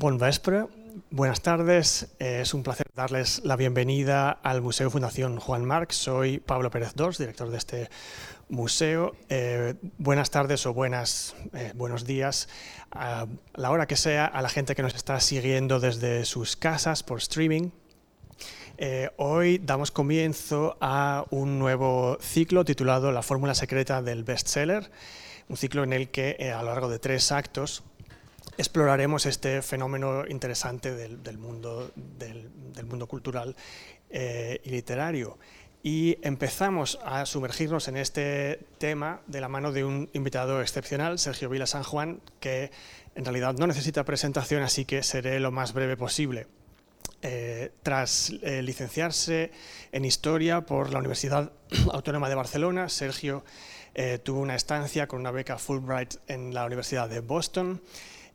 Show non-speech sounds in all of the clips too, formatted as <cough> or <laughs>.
Bon vespre, buenas tardes. Eh, es un placer darles la bienvenida al Museo Fundación Juan Marc. Soy Pablo Pérez Dors, director de este museo. Eh, buenas tardes o buenas, eh, buenos días a la hora que sea a la gente que nos está siguiendo desde sus casas por streaming. hoy damos comienzo a un nuevo ciclo titulado La fórmula secreta del bestseller, un ciclo en el que a lo largo de tres actos exploraremos este fenómeno interesante del, mundo, del, mundo, cultural eh, y literario. Y empezamos a sumergirnos en este tema de la mano de un invitado excepcional, Sergio Vila San Juan, que en realidad no necesita presentación, así que seré lo más breve posible. Eh, tras eh, licenciarse en Historia por la Universidad <clears throat> Autónoma de Barcelona, Sergio tuvo una estancia con una beca Fulbright en la Universidad de Boston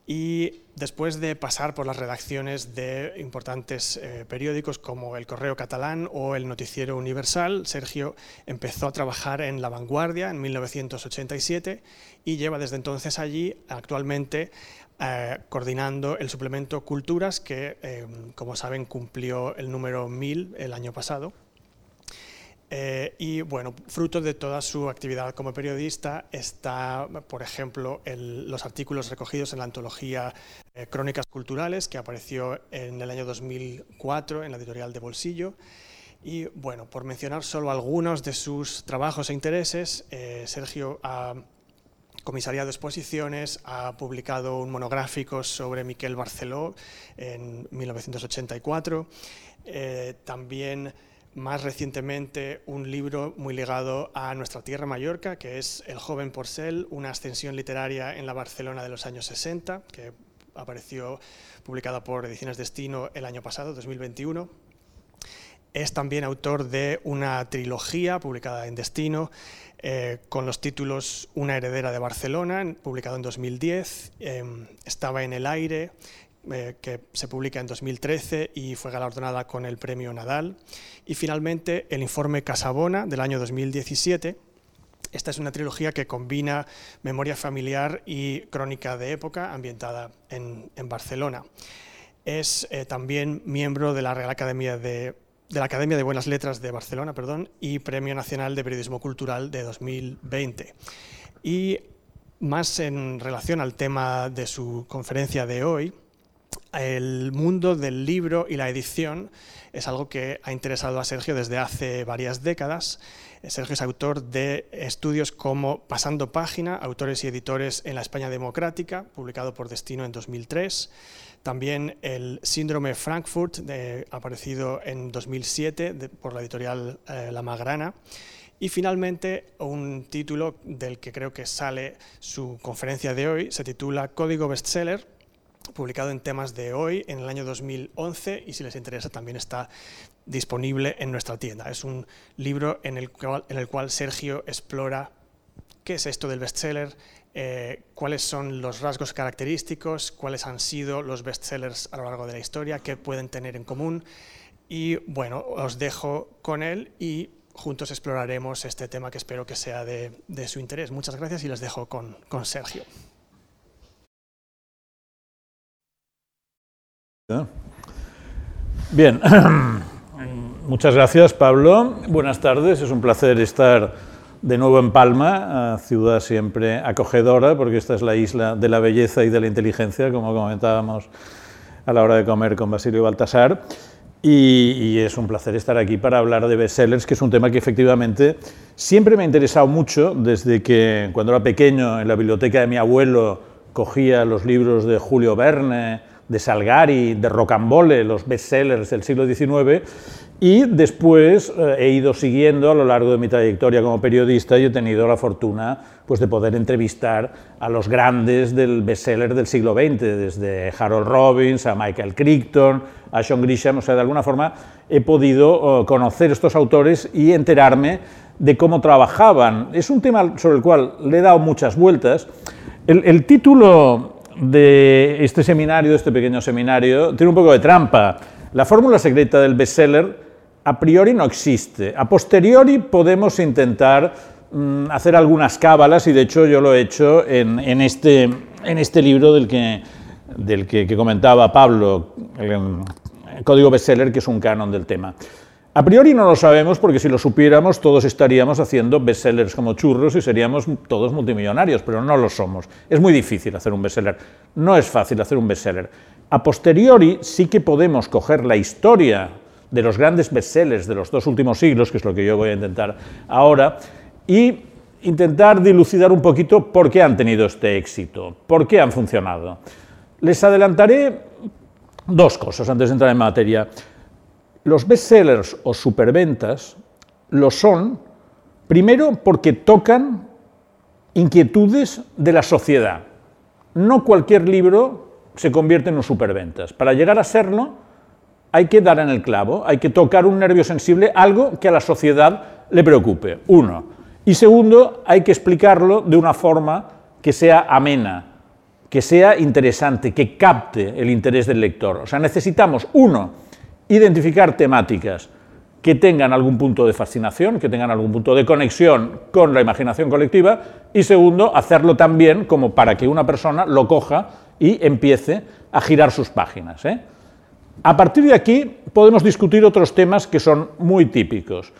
y después de pasar por las redacciones de importantes eh, periódicos como El Correo Catalán o El Noticiero Universal, Sergio empezó a trabajar en La Vanguardia en 1987 y lleva desde entonces allí actualmente eh, coordinando el suplemento Culturas que, eh, como saben, cumplió el número 1000 el año pasado eh, y bueno, fruto de toda su actividad como periodista está, por ejemplo, los artículos recogidos en la antología eh, Crónicas Culturales, que apareció en el año 2004 en la editorial de Bolsillo. Y bueno, por mencionar solo algunos de sus trabajos e intereses, eh, Sergio ha comisariado exposiciones, ha publicado un monográfico sobre Miquel Barceló en 1984, también más recientemente un libro muy ligado a nuestra tierra Mallorca, que es El joven Porcel, una ascensión literaria en la Barcelona de los años 60, que apareció publicada por Ediciones Destino el año pasado, 2021. Es también autor de una trilogía publicada en Destino eh, con los títulos Una heredera de Barcelona, publicado en 2010, em, Estaba en el aire, eh, que se publica en 2013 y fue galardonada con el premio Nadal. Y finalmente el informe Casabona del año 2017. Esta es una trilogía que combina memoria familiar y crónica de época ambientada en, Barcelona. Es eh, también miembro de la Real Academia de, de la Academia de Buenas Letras de Barcelona perdón, y Premio Nacional de Periodismo Cultural de 2020. Y más en relación al tema de su conferencia de hoy, el mundo del libro y la edición es algo que ha interesado a Sergio desde hace varias décadas. Sergio es autor de estudios como Pasando Página, autores y editores en la España democrática, publicado por Destino en 2003. También el Síndrome Frankfurt, aparecido en 2007 por la editorial eh, La Magrana. Y finalmente, un título del que creo que sale su conferencia de hoy, se titula Código Bestseller, publicado en temas de hoy, en el año 2011, y si les interesa también está disponible en nuestra tienda. Es un libro en el cual, en el cual Sergio explora qué es esto del bestseller, eh, cuáles son los rasgos característicos, cuáles han sido los bestsellers a lo largo de la historia, qué pueden tener en común. Y bueno, os dejo con él y juntos exploraremos este tema que espero que sea de, su interés. Muchas gracias y les dejo con, con Sergio. Bien, <clears throat> muchas gracias Pablo. Buenas tardes, es un placer estar de nuevo en Palma, ciudad siempre acogedora, porque esta es la isla de la belleza y de la inteligencia, como comentábamos a la hora de comer con Basilio Baltasar. Y, es un placer estar aquí para hablar de bestsellers, que es un tema que efectivamente siempre me ha interesado mucho, desde que cuando era pequeño en la biblioteca de mi abuelo cogía los libros de Julio Verne, de Salgari, de Rocambole, los bestsellers del siglo XIX, y después eh, he ido siguiendo a lo largo de mi trayectoria como periodista y he tenido la fortuna pues, de poder entrevistar a los grandes del bestseller del siglo XX, desde Harold Robbins a Michael Crichton, a Sean Grisham, o sea, de alguna forma he podido eh, conocer estos autores y enterarme de cómo trabajaban. Es un tema sobre el cual le he dado muchas vueltas. El, el título de este seminario, de este pequeño seminario, tiene un poco de trampa. La fórmula secreta del bestseller a priori no existe. A posteriori podemos intentar mm, hacer algunas cábalas y de hecho yo lo he hecho en, este, en este libro del que del que, comentaba Pablo, el, código bestseller, que es un canon del tema. A priori no lo sabemos porque si lo supiéramos todos estaríamos haciendo bestsellers como churros y seríamos todos multimillonarios, pero no lo somos. Es muy difícil hacer un bestseller, no es fácil hacer un bestseller. A posteriori sí que podemos coger la historia de los grandes bestsellers de los dos últimos siglos, que es lo que yo voy a intentar ahora, y intentar dilucidar un poquito por qué han tenido este éxito, por qué han funcionado. Les adelantaré dos cosas antes de entrar en materia. Los bestsellers o superventas lo son, primero, porque tocan inquietudes de la sociedad. No cualquier libro se convierte en un superventas. Para llegar a serlo, hay que dar en el clavo, hay que tocar un nervio sensible, algo que a la sociedad le preocupe. Uno. Y segundo, hay que explicarlo de una forma que sea amena, que sea interesante, que capte el interés del lector. O sea, necesitamos, uno, identificar temáticas que tengan algún punto de fascinación, que tengan algún punto de conexión con la imaginación colectiva, y segundo, hacerlo también como para que una persona lo coja y empiece a girar sus páginas. ¿eh? A partir de aquí podemos discutir otros temas que son muy típicos.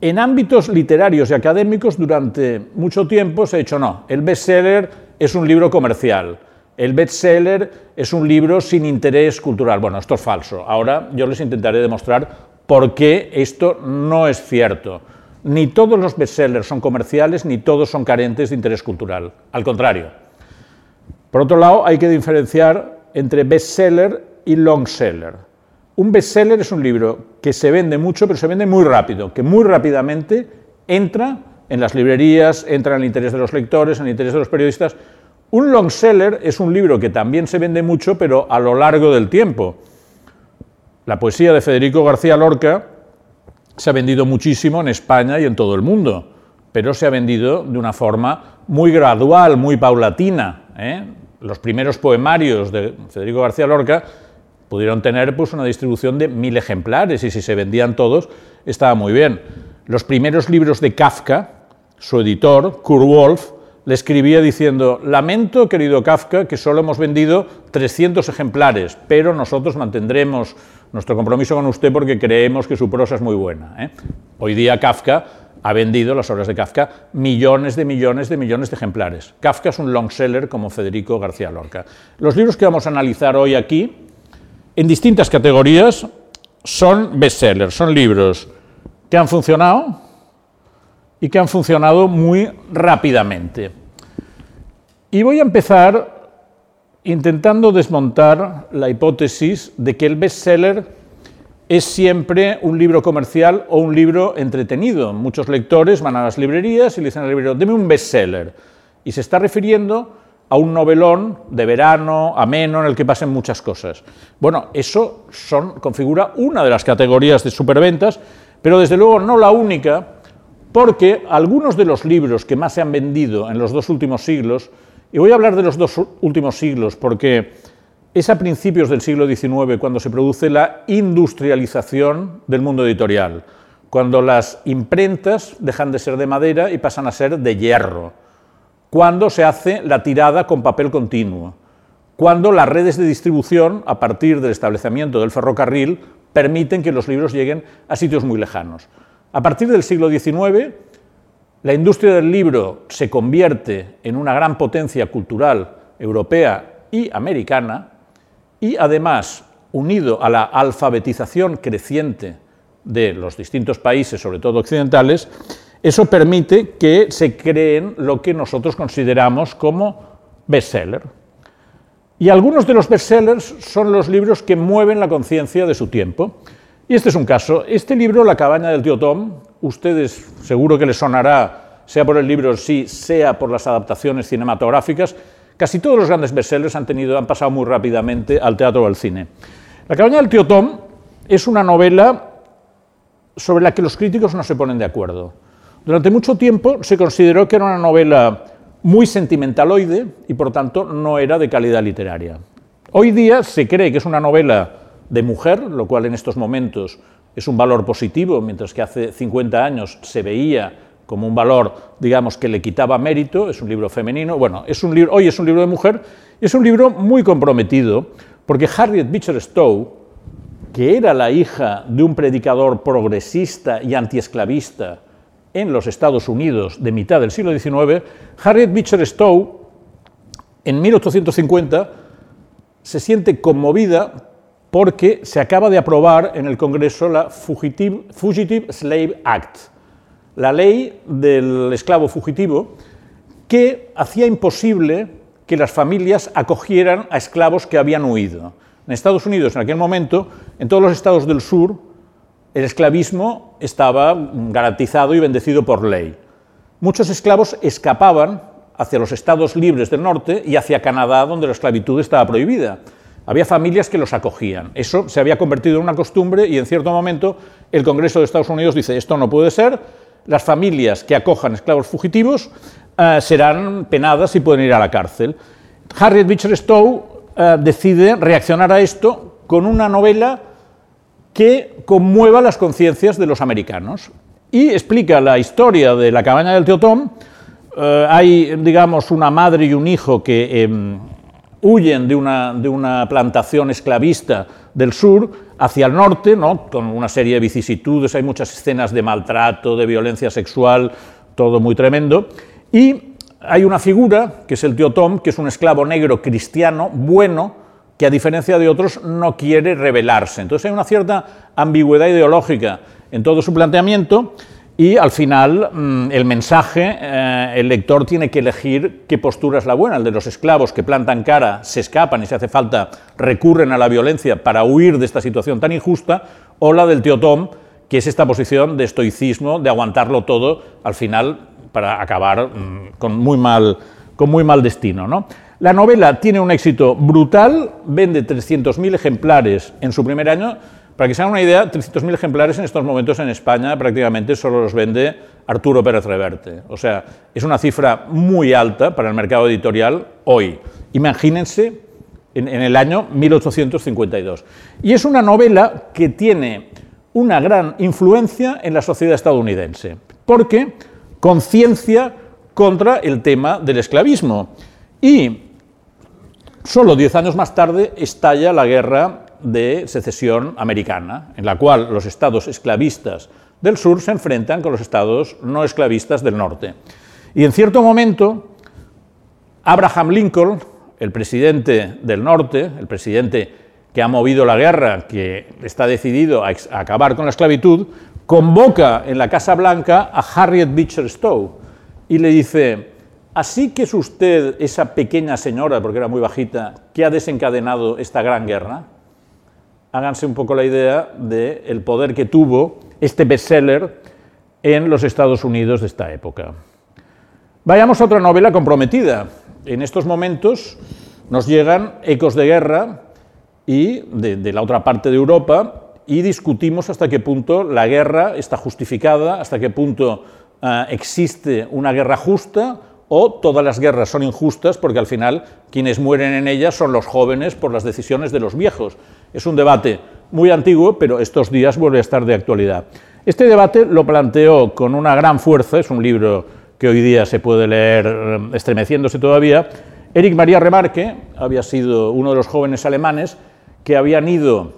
En ámbitos literarios y académicos durante mucho tiempo se ha dicho no, el bestseller es un libro comercial, el bestseller es un libro sin interés cultural. Bueno, esto es falso. Ahora yo les intentaré demostrar por qué esto no es cierto. Ni todos los bestsellers son comerciales, ni todos son carentes de interés cultural. Al contrario. Por otro lado, hay que diferenciar entre bestseller y longseller. Un bestseller es un libro que se vende mucho, pero se vende muy rápido, que muy rápidamente entra en las librerías, entra en el interés de los lectores, en el interés de los periodistas. Un long seller es un libro que también se vende mucho, pero a lo largo del tiempo. La poesía de Federico García Lorca se ha vendido muchísimo en España y en todo el mundo, pero se ha vendido de una forma muy gradual, muy paulatina. ¿eh? Los primeros poemarios de Federico García Lorca pudieron tener pues, una distribución de mil ejemplares y si se vendían todos estaba muy bien. Los primeros libros de Kafka, su editor, Kurt le escribía diciendo, lamento, querido Kafka, que solo hemos vendido 300 ejemplares, pero nosotros mantendremos nuestro compromiso con usted porque creemos que su prosa es muy buena. ¿eh? Hoy día Kafka ha vendido las obras de Kafka millones de millones de millones de ejemplares. Kafka es un long seller como Federico García Lorca. Los libros que vamos a analizar hoy aquí en distintas categorías son bestsellers, son libros que han funcionado y que han funcionado muy rápidamente. Y voy a empezar intentando desmontar la hipótesis de que el bestseller es siempre un libro comercial o un libro entretenido. Muchos lectores van a las librerías y le dicen al librero, deme un bestseller. Y se está refiriendo a un novelón de verano, ameno, en el que pasen muchas cosas. Bueno, eso configura una de las categorías de superventas, pero desde luego no la única, porque algunos de los libros que más se han vendido en los dos últimos siglos, y voy a hablar de los dos últimos siglos porque es a principios del siglo XIX cuando se produce la industrialización del mundo editorial, cuando las imprentas dejan de ser de madera y pasan a ser de hierro cuando se hace la tirada con papel continuo, cuando las redes de distribución, a partir del establecimiento del ferrocarril, permiten que los libros lleguen a sitios muy lejanos. A partir del siglo XIX, la industria del libro se convierte en una gran potencia cultural europea y americana y además, unido a la alfabetización creciente de los distintos países, sobre todo occidentales, eso permite que se creen lo que nosotros consideramos como bestseller. Y algunos de los bestsellers son los libros que mueven la conciencia de su tiempo. Y este es un caso. Este libro, La cabaña del tío Tom, ustedes seguro que les sonará, sea por el libro sí, sea por las adaptaciones cinematográficas. Casi todos los grandes bestsellers han, han pasado muy rápidamente al teatro o al cine. La cabaña del tío Tom es una novela sobre la que los críticos no se ponen de acuerdo. Durante mucho tiempo se consideró que era una novela muy sentimentaloide y por tanto no era de calidad literaria. Hoy día se cree que es una novela de mujer, lo cual en estos momentos es un valor positivo, mientras que hace 50 años se veía como un valor, digamos, que le quitaba mérito, es un libro femenino, bueno, es un libro, hoy es un libro de mujer, es un libro muy comprometido, porque Harriet Beecher Stowe, que era la hija de un predicador progresista y antiesclavista en los Estados Unidos de mitad del siglo XIX, Harriet Beecher Stowe, en 1850, se siente conmovida porque se acaba de aprobar en el Congreso la Fugitive, Slave Act, la ley del esclavo fugitivo que hacía imposible que las familias acogieran a esclavos que habían huido. En Estados Unidos, en aquel momento, en todos los estados del sur, el esclavismo estaba garantizado y bendecido por ley. Muchos esclavos escapaban hacia los estados libres del norte y hacia Canadá, donde la esclavitud estaba prohibida. Había familias que los acogían. Eso se había convertido en una costumbre y en cierto momento el Congreso de Estados Unidos dice, esto no puede ser, las familias que acojan esclavos fugitivos eh, serán penadas y pueden ir a la cárcel. Harriet Beecher Stowe eh, decide reaccionar a esto con una novela que conmueva las conciencias de los americanos y explica la historia de la cabaña del tío Tom. Eh, hay, digamos, una madre y un hijo que em, huyen de una, de una, plantación esclavista del sur hacia el norte, ¿no? con una serie de vicisitudes, hay muchas escenas de maltrato, de violencia sexual, todo muy tremendo, y hay una figura, que es el tío Tom, que es un esclavo negro cristiano, bueno, que a diferencia de otros no quiere rebelarse. Entonces hay una cierta ambigüedad ideológica en todo su planteamiento, y al final mm, el mensaje, eh, el lector tiene que elegir qué postura es la buena, el de los esclavos que plantan cara, se escapan y si hace falta recurren a la violencia para huir de esta situación tan injusta, o la del tío Tom, que es esta posición de estoicismo, de aguantarlo todo, al final para acabar mm, con, muy mal, con muy mal destino. ¿no? La novela tiene un éxito brutal, vende 300.000 ejemplares en su primer año, para que se hagan una idea, 300.000 ejemplares en estos momentos en España prácticamente solo los vende Arturo Pérez Reverte. O sea, es una cifra muy alta para el mercado editorial hoy. Imagínense en, en el año 1852. Y es una novela que tiene una gran influencia en la sociedad estadounidense, porque conciencia contra el tema del esclavismo. Y solo diez años más tarde estalla la guerra de secesión americana, en la cual los estados esclavistas del sur se enfrentan con los estados no esclavistas del norte. Y en cierto momento, Abraham Lincoln, el presidente del norte, el presidente que ha movido la guerra, que está decidido a, acabar con la esclavitud, convoca en la Casa Blanca a Harriet Beecher Stowe y le dice, así que es usted esa pequeña señora, porque era muy bajita, que ha desencadenado esta gran guerra háganse un poco la idea del poder que tuvo este bestseller en los Estados Unidos de esta época. Vayamos a otra novela comprometida. En estos momentos nos llegan ecos de guerra y de, la otra parte de Europa y discutimos hasta qué punto la guerra está justificada, hasta qué punto eh, existe una guerra justa o todas las guerras son injustas porque al final quienes mueren en ellas son los jóvenes por las decisiones de los viejos. Es un debate muy antiguo, pero estos días vuelve a estar de actualidad. Este debate lo planteó con una gran fuerza, es un libro que hoy día se puede leer eh, estremeciéndose todavía. Eric María Remarque había sido uno de los jóvenes alemanes que habían ido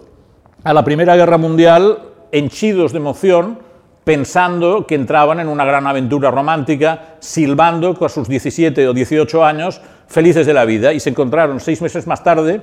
a la Primera Guerra Mundial henchidos de emoción pensando que entraban en una gran aventura romántica, silbando con sus 17 o 18 años, felices de la vida, y se encontraron seis meses más tarde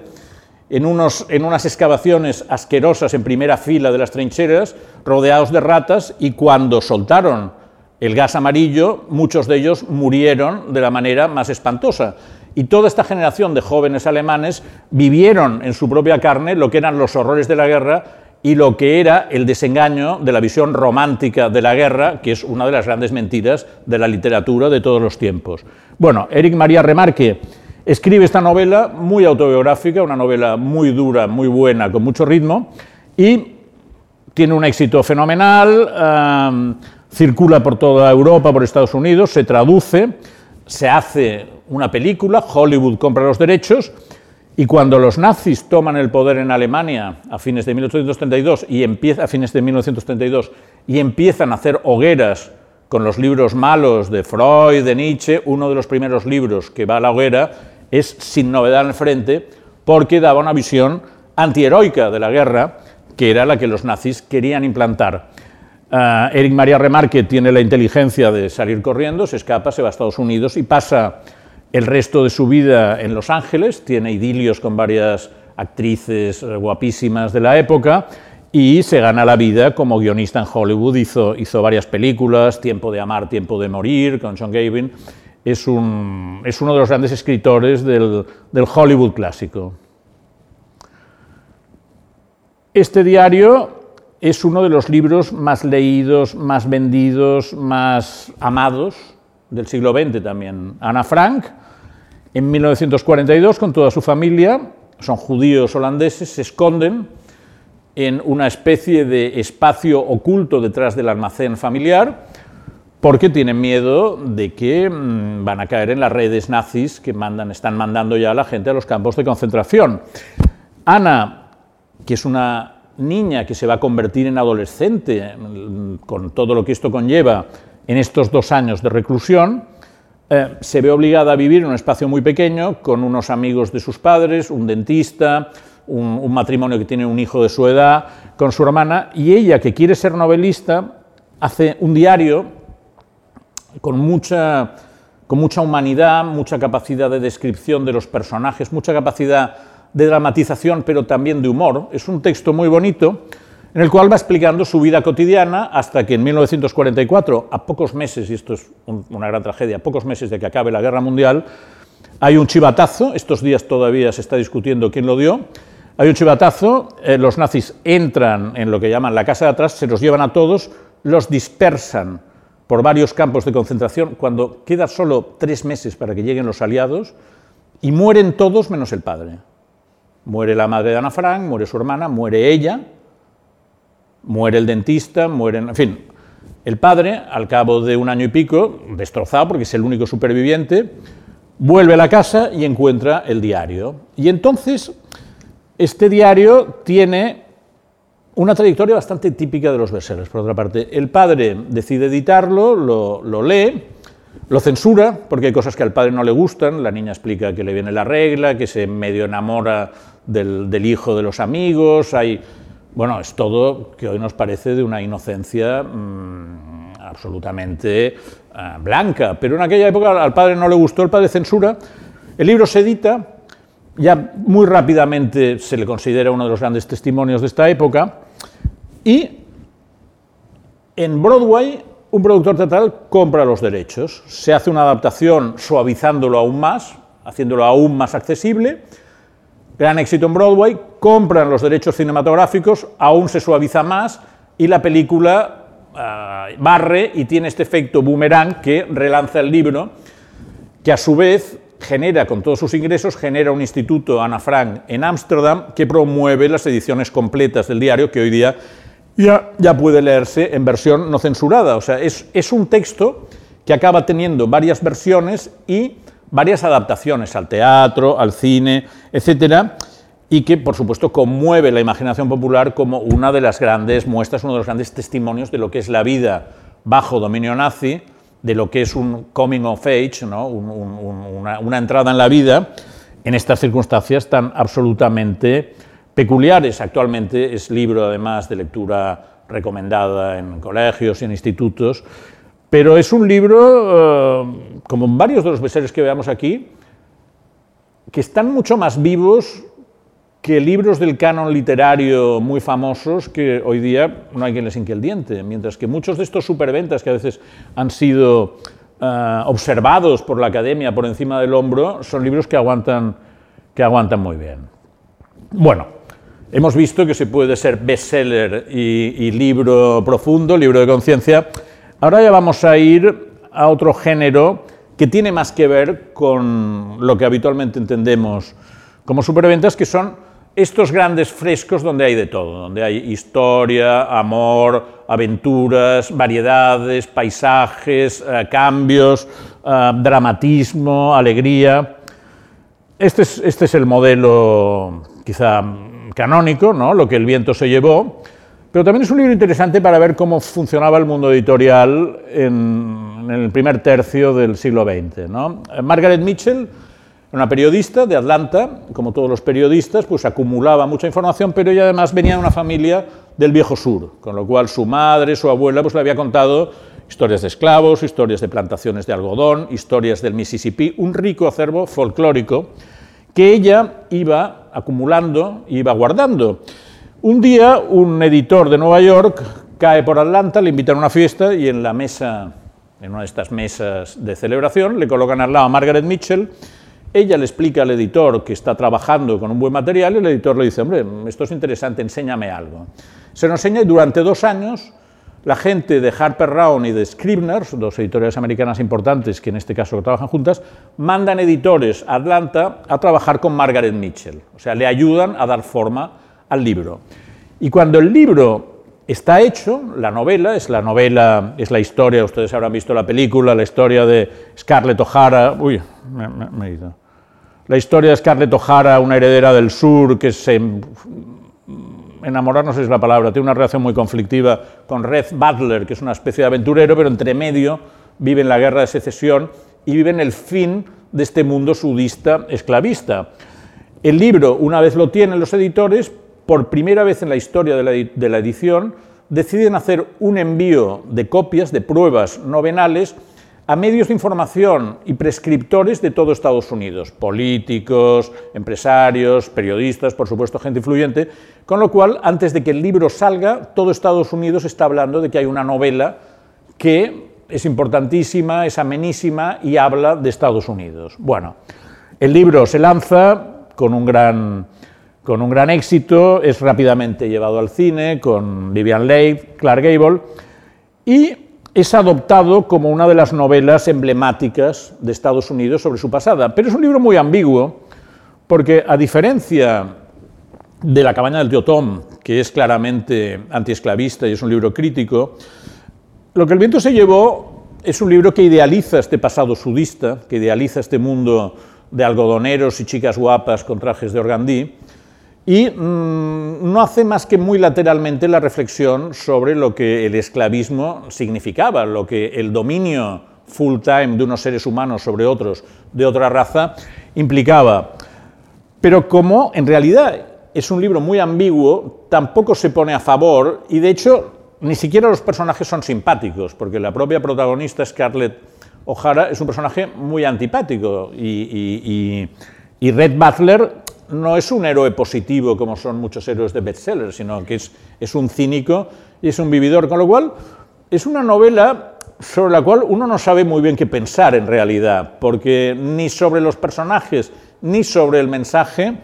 en, unos, en unas excavaciones asquerosas en primera fila de las trincheras, rodeados de ratas, y cuando soltaron el gas amarillo, muchos de ellos murieron de la manera más espantosa. Y toda esta generación de jóvenes alemanes vivieron en su propia carne lo que eran los horrores de la guerra y lo que era el desengaño de la visión romántica de la guerra, que es una de las grandes mentiras de la literatura de todos los tiempos. Bueno, Eric María Remarque escribe esta novela muy autobiográfica, una novela muy dura, muy buena, con mucho ritmo, y tiene un éxito fenomenal, circula por toda Europa, por Estados Unidos, se traduce, se hace una película, Hollywood compra los derechos, y cuando los nazis toman el poder en Alemania a fines de 1832 y empieza, a fines de 1932 y empiezan a hacer hogueras con los libros malos de Freud, de Nietzsche, uno de los primeros libros que va a la hoguera es Sin novedad en el frente, porque daba una visión antiheroica de la guerra, que era la que los nazis querían implantar. Uh, Eric María Remarque tiene la inteligencia de salir corriendo, se escapa, se va a Estados Unidos y pasa el resto de su vida en Los Ángeles, tiene idilios con varias actrices guapísimas de la época y se gana la vida como guionista en Hollywood, hizo, hizo varias películas, Tiempo de amar, Tiempo de morir, con John Gavin, es, un, es uno de los grandes escritores del, del Hollywood clásico. Este diario es uno de los libros más leídos, más vendidos, más amados del siglo XX también. Ana Frank, en 1942, con toda su familia, son judíos holandeses, se esconden en una especie de espacio oculto detrás del almacén familiar, porque tienen miedo de que mm, van a caer en las redes nazis que mandan, están mandando ya a la gente a los campos de concentración. Ana, que es una niña que se va a convertir en adolescente, con todo lo que esto conlleva en estos dos años de reclusión, eh, se ve obligada a vivir en un espacio muy pequeño, con unos amigos de sus padres, un dentista, un, matrimonio que tiene un hijo de su edad, con su hermana, y ella, que quiere ser novelista, hace un diario con mucha, con mucha humanidad, mucha capacidad de descripción de los personajes, mucha capacidad de dramatización, pero también de humor. Es un texto muy bonito en el cual va explicando su vida cotidiana hasta que en 1944, a pocos meses, y esto es una gran tragedia, pocos meses de que acabe la guerra mundial, hay un chivatazo, estos días todavía se está discutiendo quién lo dio, hay un chivatazo, eh, los nazis entran en lo que llaman la casa de atrás, se los llevan a todos, los dispersan por varios campos de concentración, cuando queda solo tres meses para que lleguen los aliados, y mueren todos menos el padre. Muere la madre de Ana Frank, muere su hermana, muere ella, muere el dentista, muere, en fin, el padre, al cabo de un año y pico, destrozado porque es el único superviviente, vuelve a la casa y encuentra el diario. Y entonces, este diario tiene una trayectoria bastante típica de los bestsellers, por otra parte. El padre decide editarlo, lo, lee, lo censura, porque hay cosas que al padre no le gustan, la niña explica que le viene la regla, que se medio enamora del, hijo de los amigos, hay... Bueno, es todo que hoy nos parece de una inocencia mm, absolutamente eh, blanca, pero en aquella época al padre no le gustó, el padre censura, el libro se edita, ya muy rápidamente se le considera uno de los grandes testimonios de esta época, y en Broadway un productor teatral compra los derechos, se hace una adaptación suavizándolo aún más, haciéndolo aún más accesible, gran éxito en Broadway, compran los derechos cinematográficos, aún se suaviza más y la película ah, barre y tiene este efecto boomerang que relanza el libro, que a su vez genera, con todos sus ingresos, genera un instituto Ana Frank en Ámsterdam que promueve las ediciones completas del diario que hoy día ya, puede leerse en versión no censurada. O sea, es, un texto que acaba teniendo varias versiones y varias adaptaciones al teatro, al cine, etcétera, y que, por supuesto, conmueve la imaginación popular como una de las grandes muestras, uno de los grandes testimonios de lo que es la vida bajo dominio nazi, de lo que es un coming of age, ¿no? una, entrada en la vida en estas circunstancias tan absolutamente peculiares. Actualmente es libro, además, de lectura recomendada en colegios y en institutos, pero es un libro, eh, como varios de los bestsellers que veamos aquí, que están mucho más vivos que libros del canon literario muy famosos que hoy día no hay quien les hinque el diente, mientras que muchos de estos superventas que a veces han sido eh, observados por la academia por encima del hombro, son libros que aguantan, que aguantan muy bien. Bueno, hemos visto que se puede ser bestseller y, y libro profundo, libro de conciencia, Ahora ya vamos a ir a otro género que tiene más que ver con lo que habitualmente entendemos como superventas, que son estos grandes frescos donde hay de todo, donde hay historia, amor, aventuras, variedades, paisajes, eh, cambios, eh, dramatismo, alegría. Este es, este es el modelo quizá canónico, ¿no? lo que el viento se llevó, pero también es un libro interesante para ver cómo funcionaba el mundo editorial en, el primer tercio del siglo XX. ¿no? Margaret Mitchell, una periodista de Atlanta, como todos los periodistas, pues acumulaba mucha información, pero ella además venía de una familia del viejo sur, con lo cual su madre, su abuela, pues le había contado historias de esclavos, historias de plantaciones de algodón, historias del Mississippi, un rico acervo folclórico que ella iba acumulando, iba guardando. Un día un editor de Nueva York cae por Atlanta, le invitan a una fiesta y en la mesa, en una de estas mesas de celebración, le colocan al lado a Margaret Mitchell. Ella le explica al editor que está trabajando con un buen material y el editor le dice, hombre, esto es interesante, enséñame algo. Se nos enseña y durante dos años la gente de Harper Row y de Scribner, dos editoriales americanas importantes que en este caso trabajan juntas, mandan editores a Atlanta a trabajar con Margaret Mitchell. O sea, le ayudan a dar forma al libro. Y cuando el libro está hecho, la novela, es la novela, es la historia, ustedes habrán visto la película, la historia de Scarlett O'Hara, uy, me, he ido. La historia de Scarlett O'Hara, una heredera del sur que se enamorarnos es la palabra, tiene una relación muy conflictiva con Red Butler, que es una especie de aventurero, pero entre medio vive en la guerra de secesión y vive en el fin de este mundo sudista esclavista. El libro, una vez lo tienen los editores, por primera vez en la historia de la, de la edición, deciden hacer un envío de copias, de pruebas novenales, a medios de información y prescriptores de todo Estados Unidos, políticos, empresarios, periodistas, por supuesto gente influyente, con lo cual, antes de que el libro salga, todo Estados Unidos está hablando de que hay una novela que es importantísima, es amenísima y habla de Estados Unidos. Bueno, el libro se lanza con un gran, con un gran éxito, es rápidamente llevado al cine con Vivian Leigh, Clark Gable, y es adoptado como una de las novelas emblemáticas de Estados Unidos sobre su pasada. Pero es un libro muy ambiguo, porque a diferencia de La cabaña del tío Tom, que es claramente antiesclavista y es un libro crítico, lo que el viento se llevó es un libro que idealiza este pasado sudista, que idealiza este mundo de algodoneros y chicas guapas con trajes de organdí, y mm, no hace más que muy lateralmente la reflexión sobre lo que el esclavismo significaba, lo que el dominio full time de unos seres humanos sobre otros de otra raza implicaba. Pero como en realidad es un libro muy ambiguo, tampoco se pone a favor y de hecho ni siquiera los personajes son simpáticos, porque la propia protagonista Scarlett O'Hara es un personaje muy antipático y, y Red Butler no es un héroe positivo como son muchos héroes de bestseller, sino que es, es un cínico y es un vividor, con lo cual es una novela sobre la cual uno no sabe muy bien qué pensar en realidad, porque ni sobre los personajes ni sobre el mensaje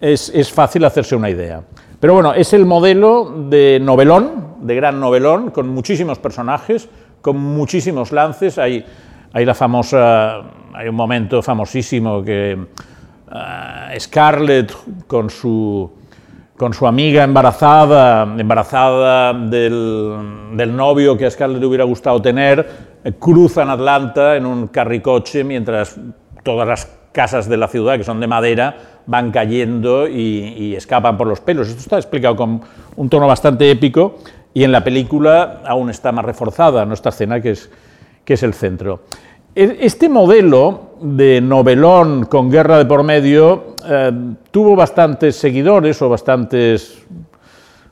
es, es, fácil hacerse una idea. Pero bueno, es el modelo de novelón, de gran novelón, con muchísimos personajes, con muchísimos lances. Hay, hay la famosa, hay un momento famosísimo que uh, Scarlett con su, con su amiga embarazada, embarazada del, del, novio que a Scarlett le hubiera gustado tener, eh, cruzan Atlanta en un carricoche mientras todas las casas de la ciudad, que son de madera, van cayendo y, y, escapan por los pelos. Esto está explicado con un tono bastante épico y en la película aún está más reforzada nuestra escena, que es, que es el centro. Este modelo de novelón con guerra de por medio eh, tuvo bastantes seguidores o bastantes,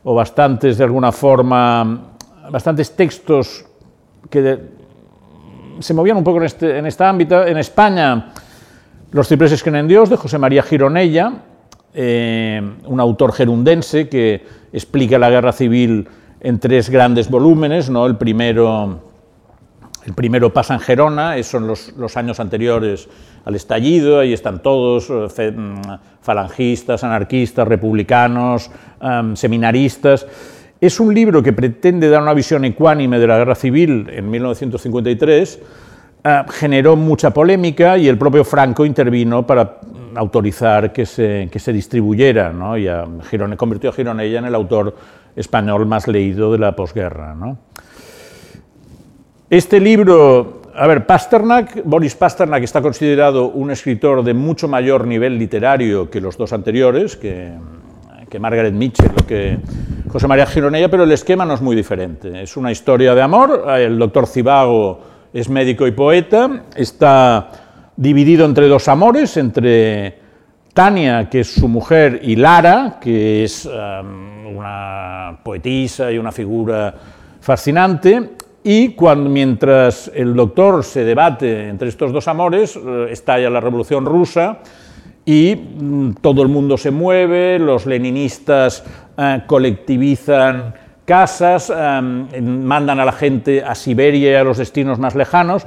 o bastantes de alguna forma, bastantes textos que se movían un poco en este, en este ámbito. En España, Los cipreses creen en Dios, de José María Gironella, eh, un autor gerundense que explica la guerra civil en tres grandes volúmenes, ¿no? el primero el primero pasa en Gerona, son los, años anteriores al estallido, ahí están todos, eh, mm, falangistas, anarquistas, republicanos, seminaristas. Es un libro que pretende dar una visión ecuánime de la guerra civil en 1953, eh, generó mucha polémica y el propio Franco intervino para autorizar que se, que se distribuyera, ¿no? y a convirtió a Gironella en el autor español más leído de la posguerra. ¿no? Este libro, a ver, Pasternak, Boris Pasternak está considerado un escritor de mucho mayor nivel literario que los dos anteriores, que, Margaret Mitchell o que José María Gironella, pero el esquema no es muy diferente. Es una historia de amor, el doctor Cibago es médico y poeta, está dividido entre dos amores, entre Tania, que es su mujer, y Lara, que es um, una poetisa y una figura fascinante, y cuando, mientras el doctor se debate entre estos dos amores, eh, estalla la Revolución Rusa y mm, todo el mundo se mueve, los leninistas eh, colectivizan casas, eh, mandan a la gente a Siberia y a los destinos más lejanos,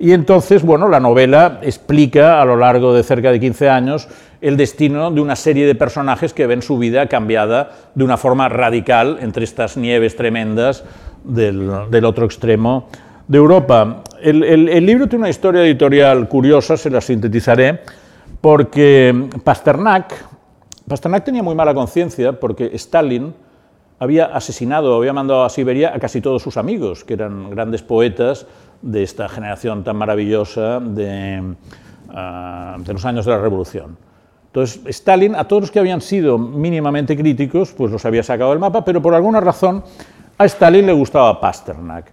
y entonces, bueno, la novela explica a lo largo de cerca de 15 años el destino de una serie de personajes que ven su vida cambiada de una forma radical entre estas nieves tremendas del, otro extremo de Europa. El, libro tiene una historia editorial curiosa, se la sintetizaré, porque Pasternak, Pasternak tenía muy mala conciencia porque Stalin había asesinado, había mandado a Siberia a casi todos sus amigos, que eran grandes poetas de esta generación tan maravillosa de, ah, de los años de la Revolución. Entonces, Stalin, a todos los que habían sido mínimamente críticos, pues los había sacado del mapa, pero por alguna razón a Stalin le gustaba Pasternak.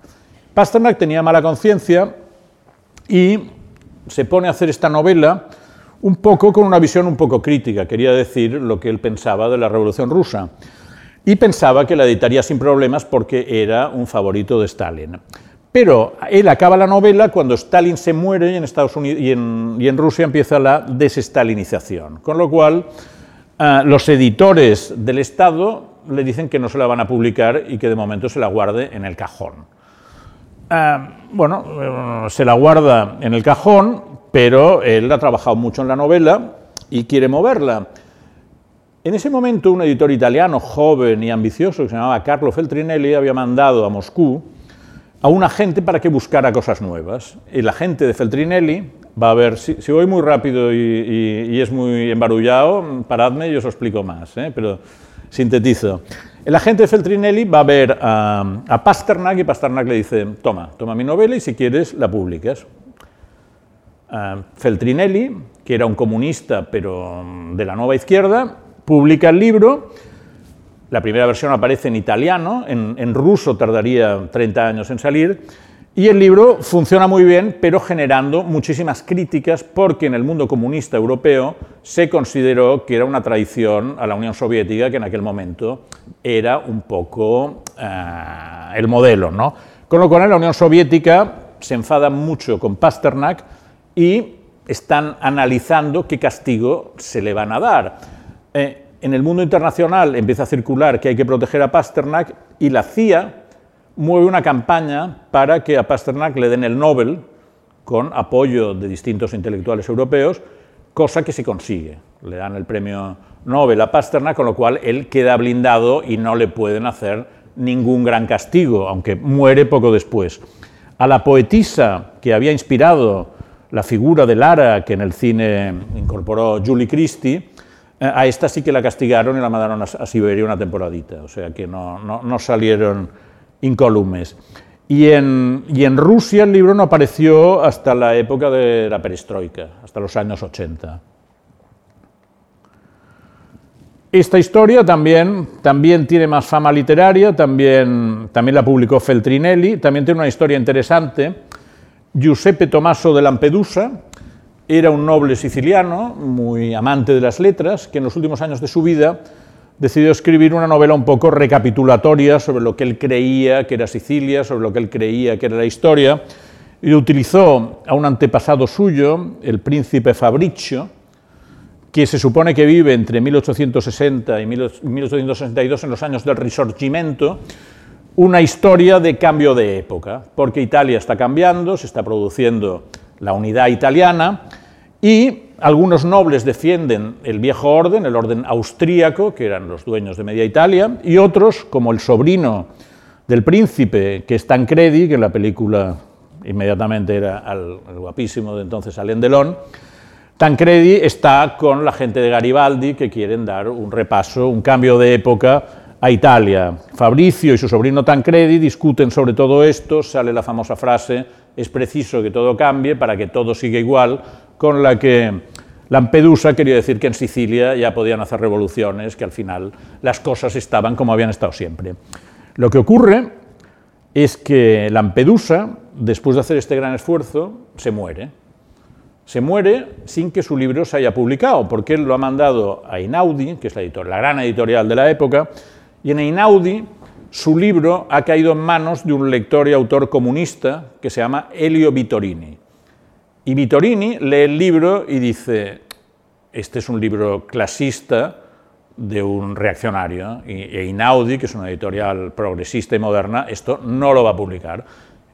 Pasternak tenía mala conciencia y se pone a hacer esta novela un poco con una visión un poco crítica, quería decir lo que él pensaba de la Revolución Rusa. Y pensaba que la editaría sin problemas porque era un favorito de Stalin. Pero él acaba la novela cuando Stalin se muere y en, Rusia empieza la desestalinización. Con lo cual, ah, los editores del Estado le dicen que no se la van a publicar y que de momento se la guarde en el cajón. Ah, bueno, eh, se la guarda en el cajón, pero él ha trabajado mucho en la novela y quiere moverla. En ese momento, un editor italiano joven y ambicioso que se llamaba Carlo Feltrinelli había mandado a Moscú a un agente para que buscara cosas nuevas. El agente de Feltrinelli va a ver, si, voy muy rápido y, es muy embarullado, paradme y os explico más, ¿eh? pero Sintetizo. El agente Feltrinelli va a ver a, Pasternak y Pasternak le dice, toma, toma mi novela y si quieres la publicas. Feltrinelli, que era un comunista pero de la nueva izquierda, publica el libro. La primera versión aparece en italiano, en ruso tardaría 30 años en salir, y el libro funciona muy bien, pero generando muchísimas críticas porque en el mundo comunista europeo se consideró que era una traición a la Unión Soviética, que en aquel momento era un poco eh, el modelo. ¿no? Con lo cual, la Unión Soviética se enfada mucho con Pasternak y están analizando qué castigo se le van a dar. Eh, en el mundo internacional empieza a circular que hay que proteger a Pasternak y la CIA mueve una campaña para que a Pasternak le den el Nobel con apoyo de distintos intelectuales europeos, cosa que se consigue. Le dan el premio Nobel a Pasternak, con lo cual él queda blindado y no le pueden hacer ningún gran castigo, aunque muere poco después. A la poetisa que había inspirado la figura de Lara, que en el cine incorporó Julie Christie, eh, a esta sí que la castigaron y la mandaron a Siberia una temporadita, o sea que no, no, no salieron incólumes. Y en, y en, Rusia el libro no apareció hasta la época de la perestroika, hasta los años 80. Esta historia también, también tiene más fama literaria, también, también la publicó Feltrinelli, también tiene una historia interesante. Giuseppe Tommaso de Lampedusa era un noble siciliano, muy amante de las letras, que en los últimos años de su vida decidió escribir una novela un poco recapitulatoria sobre lo que él creía que era Sicilia, sobre lo que él creía que era la historia, y utilizó a un antepasado suyo, el príncipe Fabricio, que se supone que vive entre 1860 y 1862 en los años del Risorgimento, una historia de cambio de época, porque Italia está cambiando, se está produciendo la unidad italiana, y algunos nobles defienden el viejo orden, el orden austríaco, que eran los dueños de media Italia, y otros, como el sobrino del príncipe, que es Tancredi, que en la película inmediatamente era el guapísimo de entonces Alain Delon, Tancredi está con la gente de Garibaldi que quieren dar un repaso, un cambio de época a Italia. Fabricio y su sobrino Tancredi discuten sobre todo esto, sale la famosa frase, es preciso que todo cambie para que todo siga igual, con la que Lampedusa quería decir que en Sicilia ya podían hacer revoluciones, que al final las cosas estaban como habían estado siempre. Lo que ocurre es que Lampedusa, después de hacer este gran esfuerzo, se muere. Se muere sin que su libro se haya publicado, porque él lo ha mandado a Inaudi, que es la, la gran editorial de la época, y en Inaudi su libro ha caído en manos de un lector y autor comunista que se llama Elio Vittorini. Y Vittorini lee el libro y dice, este es un libro clasista de un reaccionario, y Inaudi, que es una editorial progresista y moderna, esto no lo va a publicar.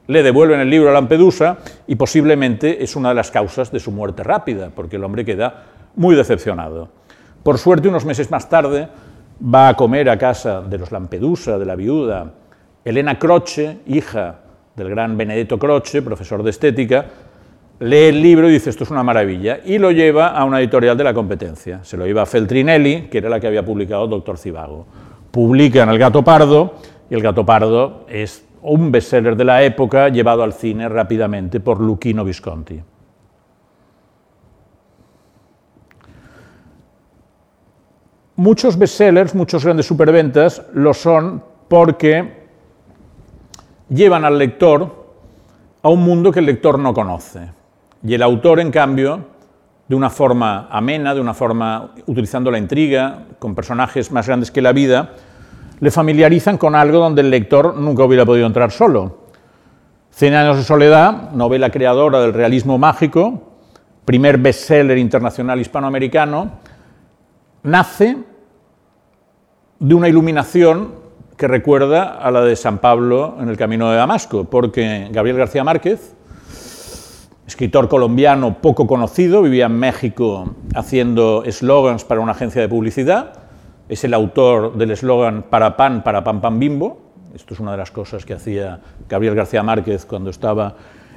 Le devuelven el libro a Lampedusa y posiblemente es una de las causas de su muerte rápida, porque el hombre queda muy decepcionado. Por suerte, unos meses más tarde, va a comer a casa de los Lampedusa, de la viuda, Elena Croce, hija del gran Benedetto Croce, profesor de estética, lee el libro y dice esto es una maravilla, y lo lleva a una editorial de la competencia. Se lo lleva a Feltrinelli, que era la que había publicado Doctor Cibago. Publican El gato pardo, y El gato pardo es un bestseller de la época llevado al cine rápidamente por Luchino Visconti. Muchos bestsellers, muchos grandes superventas, lo son porque llevan al lector a un mundo que el lector no conoce. Y el autor, en cambio, de una forma amena, de una forma utilizando la intriga, con personajes más grandes que la vida, le familiarizan con algo donde el lector nunca hubiera podido entrar solo. Cien años de soledad, novela creadora del realismo mágico, primer bestseller internacional hispanoamericano, nace de una iluminación que recuerda a la de San Pablo en el camino de Damasco, porque Gabriel García Márquez, escritor colombiano poco conocido, vivía en México haciendo eslogans para una agencia de publicidad, es el autor del eslogan para pan, para pan, pan bimbo, esto es una de las cosas que hacía Gabriel García Márquez cuando estaba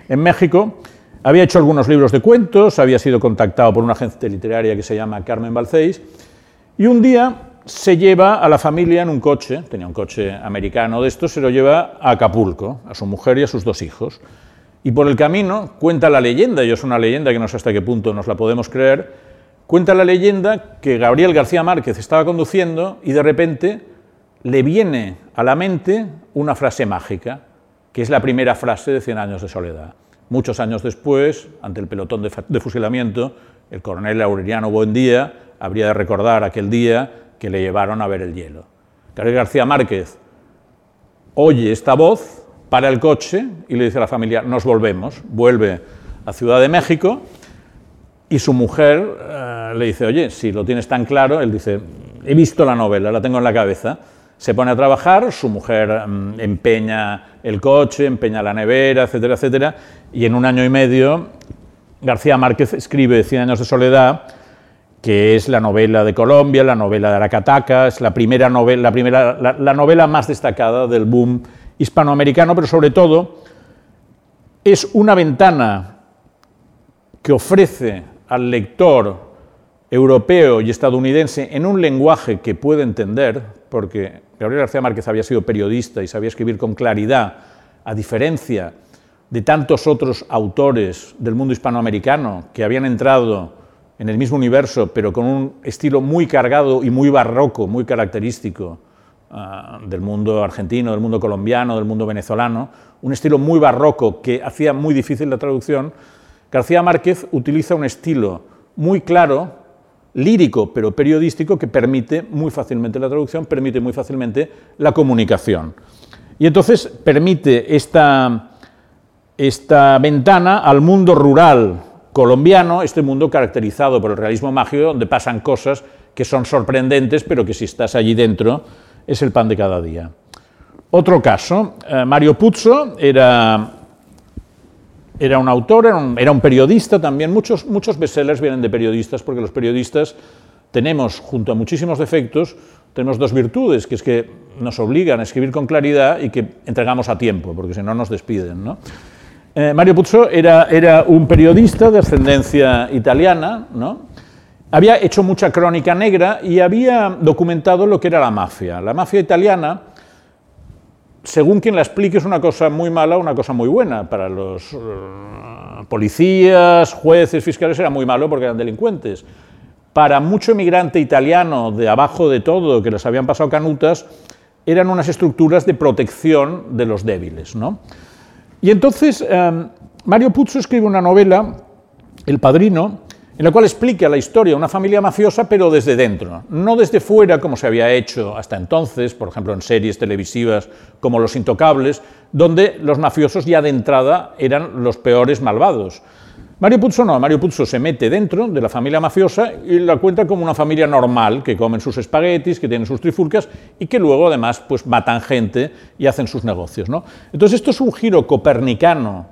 en México, había hecho algunos libros de cuentos, había sido contactado por una agencia literaria que se llama Carmen Balceis, y un día se lleva a la familia en un coche, tenía un coche americano de estos, se lo lleva a Acapulco, a su mujer y a sus dos hijos. Y por el camino cuenta la leyenda, y es una leyenda que no sé hasta qué punto nos la podemos creer, cuenta la leyenda que Gabriel García Márquez estaba conduciendo y de repente le viene a la mente una frase mágica, que es la primera frase de Cien años de soledad. Muchos años después, ante el pelotón de, fusilamiento, el coronel Aureliano Buendía habría de recordar aquel día que le llevaron a ver el hielo. Gabriel García Márquez oye esta voz, para el coche y le dice a la familia, nos volvemos, vuelve a Ciudad de México y su mujer eh, le dice, oye, si lo tienes tan claro, él dice, he visto la novela, la tengo en la cabeza, se pone a trabajar, su mujer mm, empeña el coche, empeña la nevera, etcétera, etcétera, y en un año y medio García Márquez escribe Cien años de soledad, que es la novela de Colombia, la novela de Aracataca, es la primera novela, la, primera, la, novela más destacada del boom hispanoamericano, pero sobre todo es una ventana que ofrece al lector europeo y estadounidense en un lenguaje que puede entender, porque Gabriel García Márquez había sido periodista y sabía escribir con claridad, a diferencia de tantos otros autores del mundo hispanoamericano que habían entrado en el mismo universo, pero con un estilo muy cargado y muy barroco, muy característico ah, del mundo argentino, del mundo colombiano, del mundo venezolano, un estilo muy barroco que hacía muy difícil la traducción, García Márquez utiliza un estilo muy claro, lírico, pero periodístico, que permite muy fácilmente la traducción, permite muy fácilmente la comunicación. Y entonces permite esta, esta ventana al mundo rural, colombiano, este mundo caracterizado por el realismo mágico, donde pasan cosas que son sorprendentes, pero que si estás allí dentro es el pan de cada día. Otro caso, eh, Mario Puzo era, era un autor, era un, periodista también, muchos, muchos bestsellers vienen de periodistas, porque los periodistas tenemos, junto a muchísimos defectos, tenemos dos virtudes, que es que nos obligan a escribir con claridad y que entregamos a tiempo, porque si no nos despiden. Eh, Mario Puzo era, era, un periodista de ascendencia italiana, ¿no? Había hecho mucha crónica negra y había documentado lo que era la mafia. La mafia italiana según quien la explique, es una cosa muy mala una cosa muy buena. Para los eh, policías, jueces, fiscales era muy malo porque eran delincuentes. Para mucho emigrante italiano de abajo de todo, que les habían pasado canutas, eran unas estructuras de protección de los débiles. ¿no? Y entonces em, Mario Puzo escribe una novela, El Padrino, en la cual explica la historia de una familia mafiosa, pero desde dentro, no desde fuera, como se había hecho hasta entonces, por ejemplo, en series televisivas como Los Intocables, donde los mafiosos ya de entrada eran los peores malvados. Mario Puzo no, Mario Puzo se mete dentro de la familia mafiosa y la cuenta como una familia normal, que comen sus espaguetis, que tienen sus trifulcas y que luego además pues matan gente y hacen sus negocios. ¿no? Entonces esto es un giro copernicano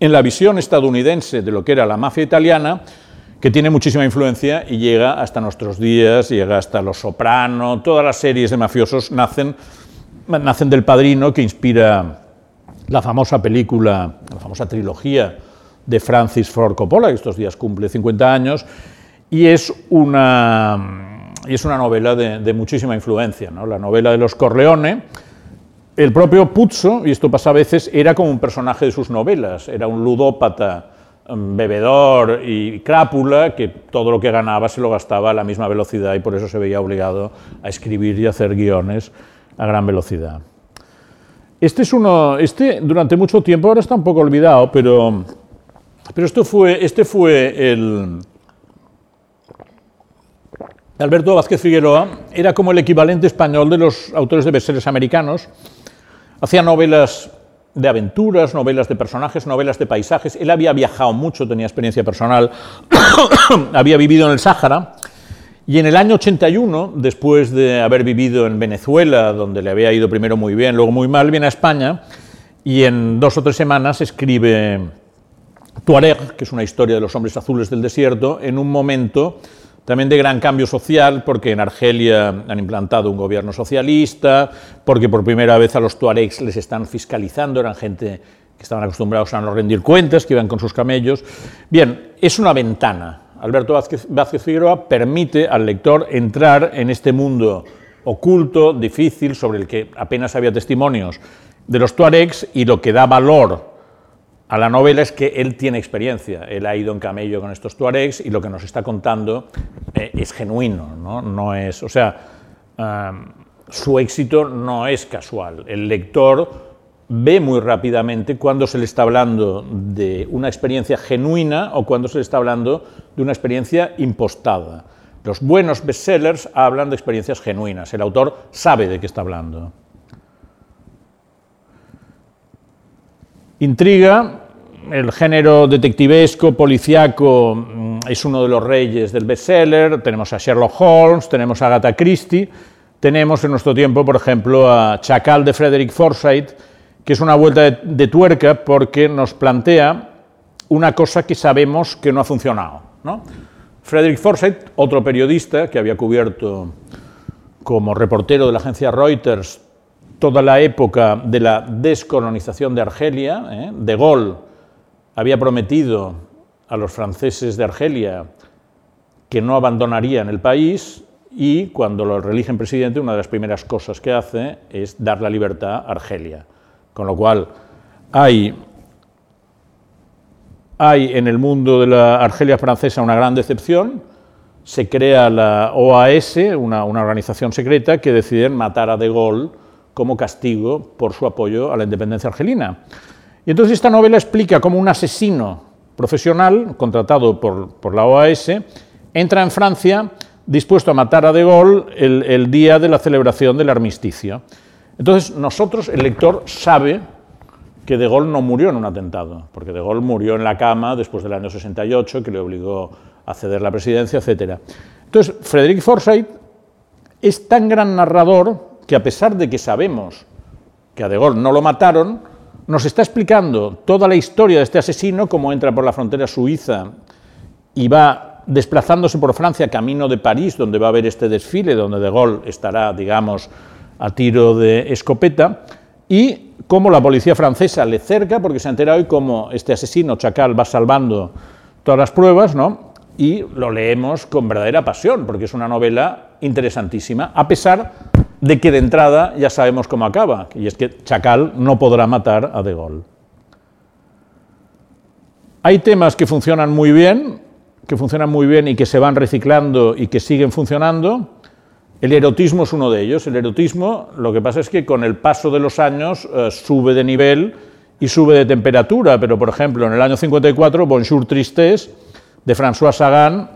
en la visión estadounidense de lo que era la mafia italiana, que tiene muchísima influencia y llega hasta nuestros días, llega hasta Los Soprano, todas las series de mafiosos nacen, nacen del padrino que inspira la famosa película, la famosa trilogía de Francis Ford Coppola, que estos días cumple 50 años, y es una, y es una novela de, muchísima influencia, ¿no? la novela de los Corleone. El propio Puzzo, y esto pasa a veces, era como un personaje de sus novelas, era un ludópata bebedor y crápula que todo lo que ganaba se lo gastaba a la misma velocidad y por eso se veía obligado a escribir y hacer guiones a gran velocidad. Este es uno, este durante mucho tiempo, ahora está un poco olvidado, pero, pero esto fue, este fue el... Alberto Vázquez Figueroa era como el equivalente español de los autores de bestsellers americanos. Hacía novelas de aventuras, novelas de personajes, novelas de paisajes. Él había viajado mucho, tenía experiencia personal, <coughs> había vivido en el Sáhara. Y en el año 81, después de haber vivido en Venezuela, donde le había ido primero muy bien, luego muy mal, viene a España y en dos o tres semanas escribe Tuareg, que es una historia de los hombres azules del desierto, en un momento también de gran cambio social, porque en Argelia han implantado un gobierno socialista, porque por primera vez a los tuaregs les están fiscalizando, eran gente que estaban acostumbrados a no rendir cuentas, que iban con sus camellos. Bien, es una ventana. Alberto Vázquez, Figueroa permite al lector entrar en este mundo oculto, difícil, sobre el que apenas había testimonios de los tuaregs y lo que da valor a la novela es que él tiene experiencia, él ha ido en camello con estos tuaregs y lo que nos está contando eh, es genuino, ¿no? no es, o sea, su éxito no es casual. El lector ve muy rápidamente cuando se le está hablando de una experiencia genuina o cuando se le está hablando de una experiencia impostada. Los buenos bestsellers hablan de experiencias genuinas, el autor sabe de qué está hablando. Intriga, el género detectivesco, policiaco, mm, es uno de los reyes del bestseller. Tenemos a Sherlock Holmes, tenemos a Agatha Christie, tenemos en nuestro tiempo, por ejemplo, a Chacal de Frederick Forsyth, que es una vuelta de, tuerca porque nos plantea una cosa que sabemos que no ha funcionado. ¿no? Frederick Forsyth, otro periodista que había cubierto como reportero de la agencia Reuters toda la época de la descolonización de Argelia. ¿eh? De Gaulle había prometido a los franceses de Argelia que no abandonarían el país y cuando lo religen presidente, una de las primeras cosas que hace es dar la libertad a Argelia. Con lo cual, hay, hay en el mundo de la Argelia francesa una gran decepción. Se crea la OAS, una, una organización secreta, que deciden matar a De Gaulle como castigo por su apoyo a la independencia argelina. Entonces esta novela explica cómo un asesino profesional, contratado por, la OAS, entra en Francia dispuesto a matar a De Gaulle el, el, día de la celebración del armisticio. Entonces nosotros, el lector, sabe que De Gaulle no murió en un atentado, porque De Gaulle murió en la cama después del año 68, que le obligó a ceder la presidencia, etc. Entonces, Frederick Forsyth es tan gran narrador que a pesar de que sabemos que a De Gaulle no lo mataron, nos está explicando toda la historia de este asesino, cómo entra por la frontera suiza y va desplazándose por Francia camino de París, donde va a haber este desfile, donde De Gaulle estará, digamos, a tiro de escopeta, y cómo la policía francesa le cerca, porque se ha enterado y cómo este asesino chacal va salvando todas las pruebas, ¿no? y lo leemos con verdadera pasión, porque es una novela interesantísima, a pesar de que de entrada ya sabemos cómo acaba, y es que Chacal no podrá matar a De Gaulle. Hay temas que funcionan muy bien, que funcionan muy bien y que se van reciclando y que siguen funcionando. El erotismo es uno de ellos. El erotismo, lo que pasa es que con el paso de los años eh, sube de nivel y sube de temperatura, pero por ejemplo en el año 54, Bonjour Tristesse, de François Sagan,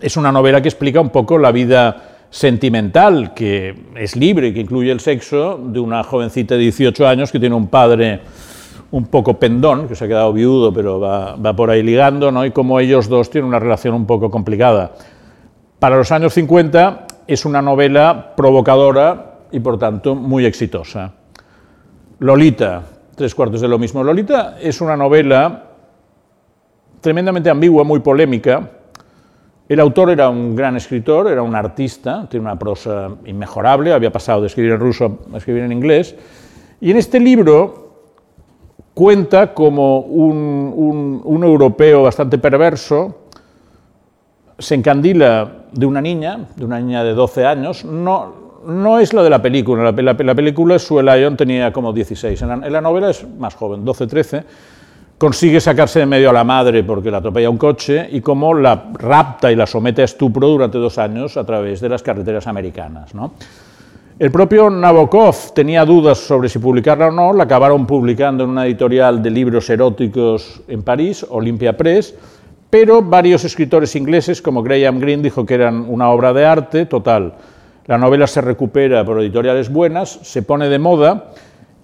es una novela que explica un poco la vida sentimental, que es libre, que incluye el sexo, de una jovencita de 18 años que tiene un padre un poco pendón, que se ha quedado viudo, pero va, por ahí ligando, ¿no? y como ellos dos tienen una relación un poco complicada. Para los años 50 es una novela provocadora y por tanto muy exitosa. Lolita, tres cuartos de lo mismo. Lolita es una novela tremendamente ambigua, muy polémica, el autor era un gran escritor, era un artista, tiene una prosa inmejorable, había pasado de escribir en ruso a escribir en inglés, y en este libro cuenta como un, europeo bastante perverso se encandila de una niña, de una niña de 12 años, no, es lo de la película, la, la, película Sue Lyon tenía como 16, en la, la novela es más joven, 12, 13, consigue sacarse de medio a la madre porque la atropella un coche y cómo la rapta y la somete a estupro durante dos años a través de las carreteras americanas. El propio Nabokov tenía dudas sobre si publicarla o no, la acabaron publicando en una editorial de libros eróticos en París, Olympia Press, pero varios escritores ingleses como Graham Greene dijo que eran una obra de arte, total. La novela se recupera por editoriales buenas, se pone de moda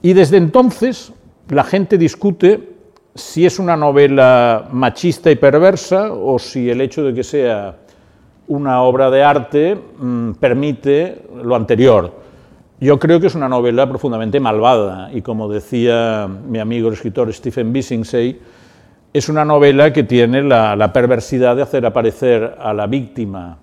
y desde entonces la gente discute si es una novela machista y perversa o si el hecho de que sea una obra de arte mm, permite lo anterior. Yo creo que es una novela profundamente malvada y como decía mi amigo el escritor Stephen Bissingsey, es una novela que tiene la, perversidad de hacer aparecer a la víctima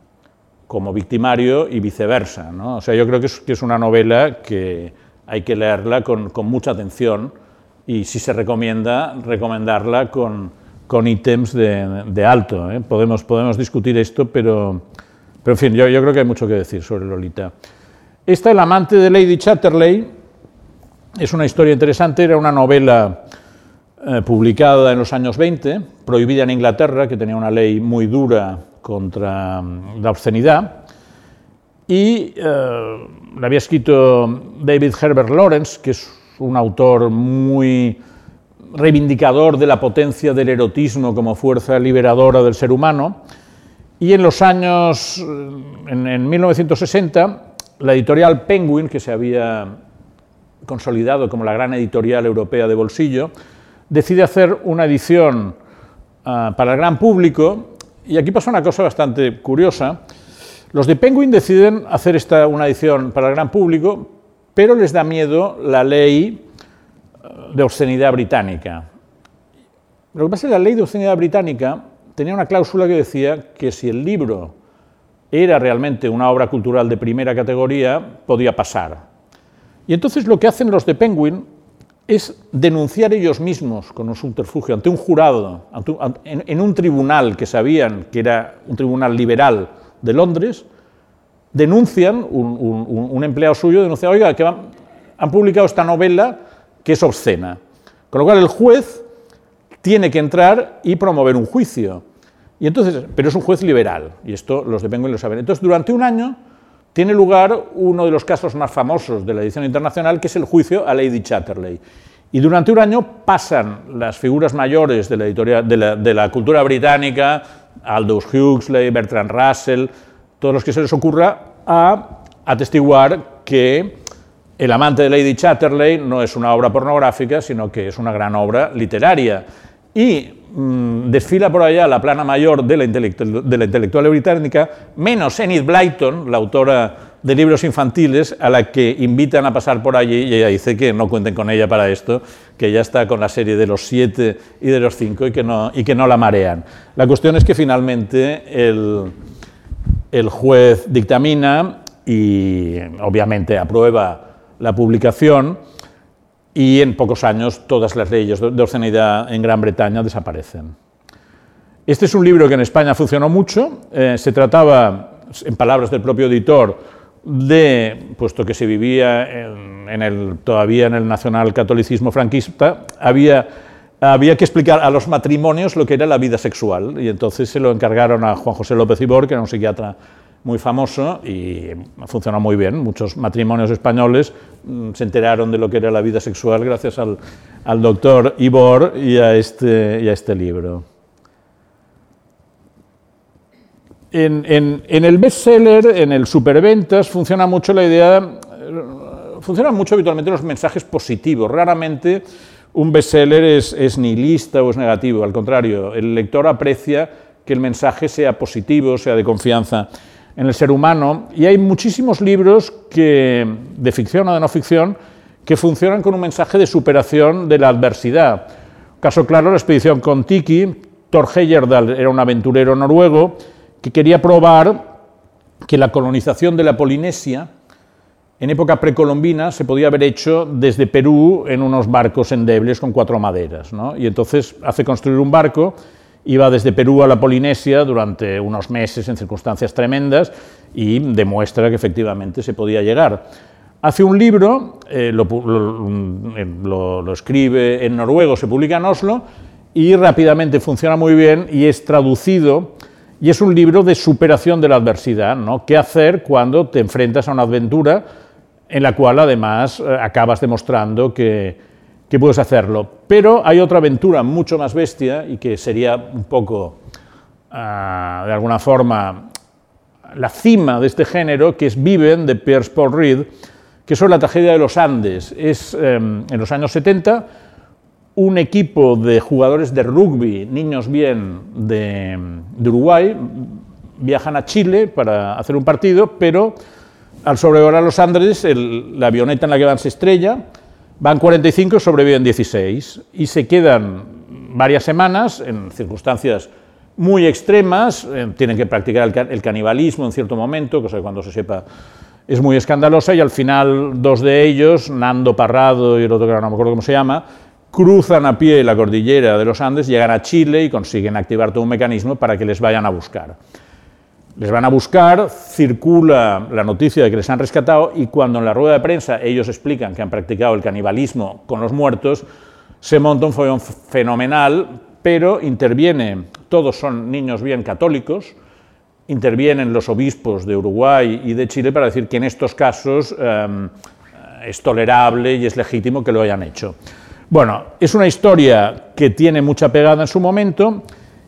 como victimario y viceversa. ¿no? O sea, yo creo que es, una novela que hay que leerla con mucha atención y si se recomienda, recomendarla con, con ítems de, de, alto. ¿eh? Podemos, podemos discutir esto, pero, pero en fin, yo, yo, creo que hay mucho que decir sobre Lolita. Esta, El amante de Lady Chatterley, es una historia interesante, era una novela eh, publicada en los años 20, prohibida en Inglaterra, que tenía una ley muy dura contra mm, la obscenidad, y eh, la había escrito David Herbert Lawrence, que es un autor muy reivindicador de la potencia del erotismo como fuerza liberadora del ser humano. Y en los años, en, 1960, la editorial Penguin, que se había consolidado como la gran editorial europea de bolsillo, decide hacer una edición ah, para el gran público. Y aquí pasa una cosa bastante curiosa. Los de Penguin deciden hacer esta, una edición para el gran público pero les da miedo la ley eh, de obscenidad británica. Lo que pasa es que la ley de obscenidad británica tenía una cláusula que decía que si el libro era realmente una obra cultural de primera categoría, podía pasar. Y entonces lo que hacen los de Penguin es denunciar ellos mismos con un subterfugio ante un jurado, en un tribunal que sabían que era un tribunal liberal de Londres, denuncian, un, empleado suyo denuncia, oiga, que han publicado esta novela que es obscena. Con lo cual el juez tiene que entrar y promover un juicio. Y entonces, pero es un juez liberal, y esto los de Penguin lo saben. Entonces, durante un año tiene lugar uno de los casos más famosos de la edición internacional, que es el juicio a Lady Chatterley. Y durante un año pasan las figuras mayores de la, cultura británica, Aldous Huxley, Bertrand Russell, todos los que se les ocurra, a atestiguar que El amante de Lady Chatterley no es una obra pornográfica, sino que es una gran obra literaria. Y mm, desfila por allá la plana mayor de la, de la intelectual británica, menos Enid Blyton, la autora de libros infantiles, a la que invitan a pasar por allí y ella dice que no cuenten con ella para esto, que ya está con la serie de los siete y de los cinco y que no, y que no la marean. La cuestión es que finalmente el el juez dictamina y obviamente aprueba la publicación y en pocos años todas las leyes de obscenidad en Gran Bretaña desaparecen. Este es un libro que en España funcionó mucho. Eh, se trataba, en palabras del propio editor, de, puesto que se vivía en, el, todavía en el nacionalcatolicismo franquista, había, había que explicar a los matrimonios lo que era la vida sexual. Y entonces se lo encargaron a Juan José López Ibor, que era un psiquiatra muy famoso y funcionó muy bien. Muchos matrimonios españoles mm, se enteraron de lo que era la vida sexual gracias al, doctor Ibor y a este, este libro. En, el bestseller, en el superventas, funciona mucho la idea, funcionan mucho habitualmente los mensajes positivos. Raramente un bestseller es, es nihilista o es negativo, al contrario, el lector aprecia que el mensaje sea positivo, sea de confianza en el ser humano, y hay muchísimos libros que, de ficción o de no ficción que funcionan con un mensaje de superación de la adversidad. Caso claro, la expedición con Tiki, Thor Heyerdahl era un aventurero noruego que quería probar que la colonización de la Polinesia en época precolombina se podía haber hecho desde Perú en unos barcos endebles con cuatro maderas. Y entonces hace construir un barco, iba desde Perú a la Polinesia durante unos meses en circunstancias tremendas y demuestra que efectivamente se podía llegar. Hace un libro, eh, lo, lo escribe en noruego, se publica en Oslo y rápidamente funciona muy bien y es traducido y es un libro de superación de la adversidad, ¿no? ¿Qué hacer cuando te enfrentas a una aventura en la cual además eh, acabas demostrando que, que, puedes hacerlo? Pero hay otra aventura mucho más bestia y que sería un poco, ah, de alguna forma, la cima de este género, que es Viven, de Pierce Paul Reed, que es la tragedia de los Andes. Es em, en los años 70 un equipo de jugadores de rugby, niños bien de, Uruguay, viajan a Chile para hacer un partido, pero al sobrevolar los Andes, la avioneta en la que van se estrella, van 45 y sobreviven 16, y se quedan varias semanas en circunstancias muy extremas, eh, tienen que practicar el, canibalismo en cierto momento, cosa que cuando se sepa es muy escandalosa, y al final dos de ellos, Nando Parrado y el otro que no me acuerdo cómo se llama, cruzan a pie la cordillera de los Andes, llegan a Chile y consiguen activar todo un mecanismo para que les vayan a buscar. Les van a buscar, circula la noticia de que les han rescatado y cuando en la rueda de prensa ellos explican que han practicado el canibalismo con los muertos, se monta un follón fenomenal, pero interviene, todos son niños bien católicos, intervienen los obispos de Uruguay y de Chile para decir que en estos casos em, es tolerable y es legítimo que lo hayan hecho. Bueno, es una historia que tiene mucha pegada en su momento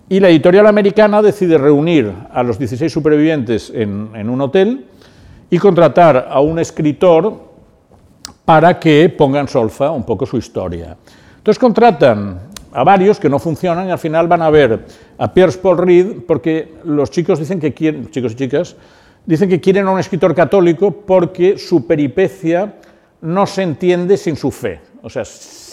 y la editorial americana decide reunir a los 16 supervivientes en, un hotel y contratar a un escritor para que ponga en solfa un poco su historia. Entonces contratan a varios que no funcionan y al final van a ver a Pierce Paul Reed porque los chicos dicen que quieren, chicos y chicas, dicen que quieren a un escritor católico porque su peripecia no se entiende sin su fe. O sea,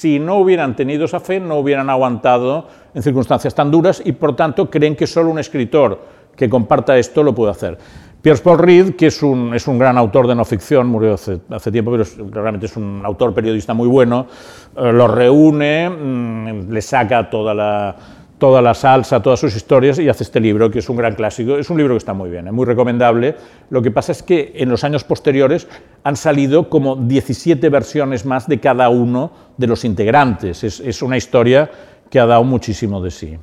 si no hubieran tenido esa fe, no hubieran aguantado en circunstancias tan duras y por tanto creen que solo un escritor que comparta esto lo puede hacer. Pierce Paul Reed, que es un, es un gran autor de no ficción, murió hace, tiempo, pero realmente es un autor periodista muy bueno, eh, lo reúne, mm, le saca toda la, toda la salsa, todas sus historias y hace este libro, que es un gran clásico. Es un libro que está muy bien, es muy recomendable. Lo que pasa es que en los años posteriores han salido como 17 versiones más de cada uno de los integrantes. Es, una historia que ha dado muchísimo de sí.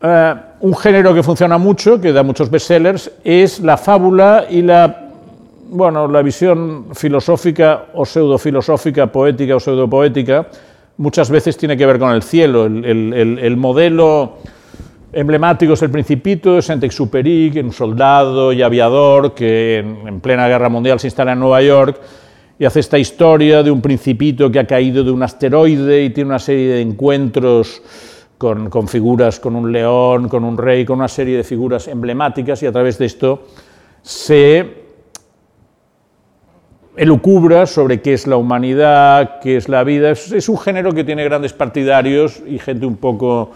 Eh, un género que funciona mucho, que da muchos bestsellers, es la fábula y la, bueno, la visión filosófica o pseudofilosófica, poética o pseudopoética, muchas veces tiene que ver con el cielo. El, modelo emblemático es el Principito, es Saint-Exupéry, un soldado y aviador que en, plena guerra mundial se instala en Nueva York y hace esta historia de un principito que ha caído de un asteroide y tiene una serie de encuentros con, con, figuras, con un león, con un rey, con una serie de figuras emblemáticas y a través de esto se elucubra sobre qué es la humanidad, qué es la vida. Es, un género que tiene grandes partidarios y gente un poco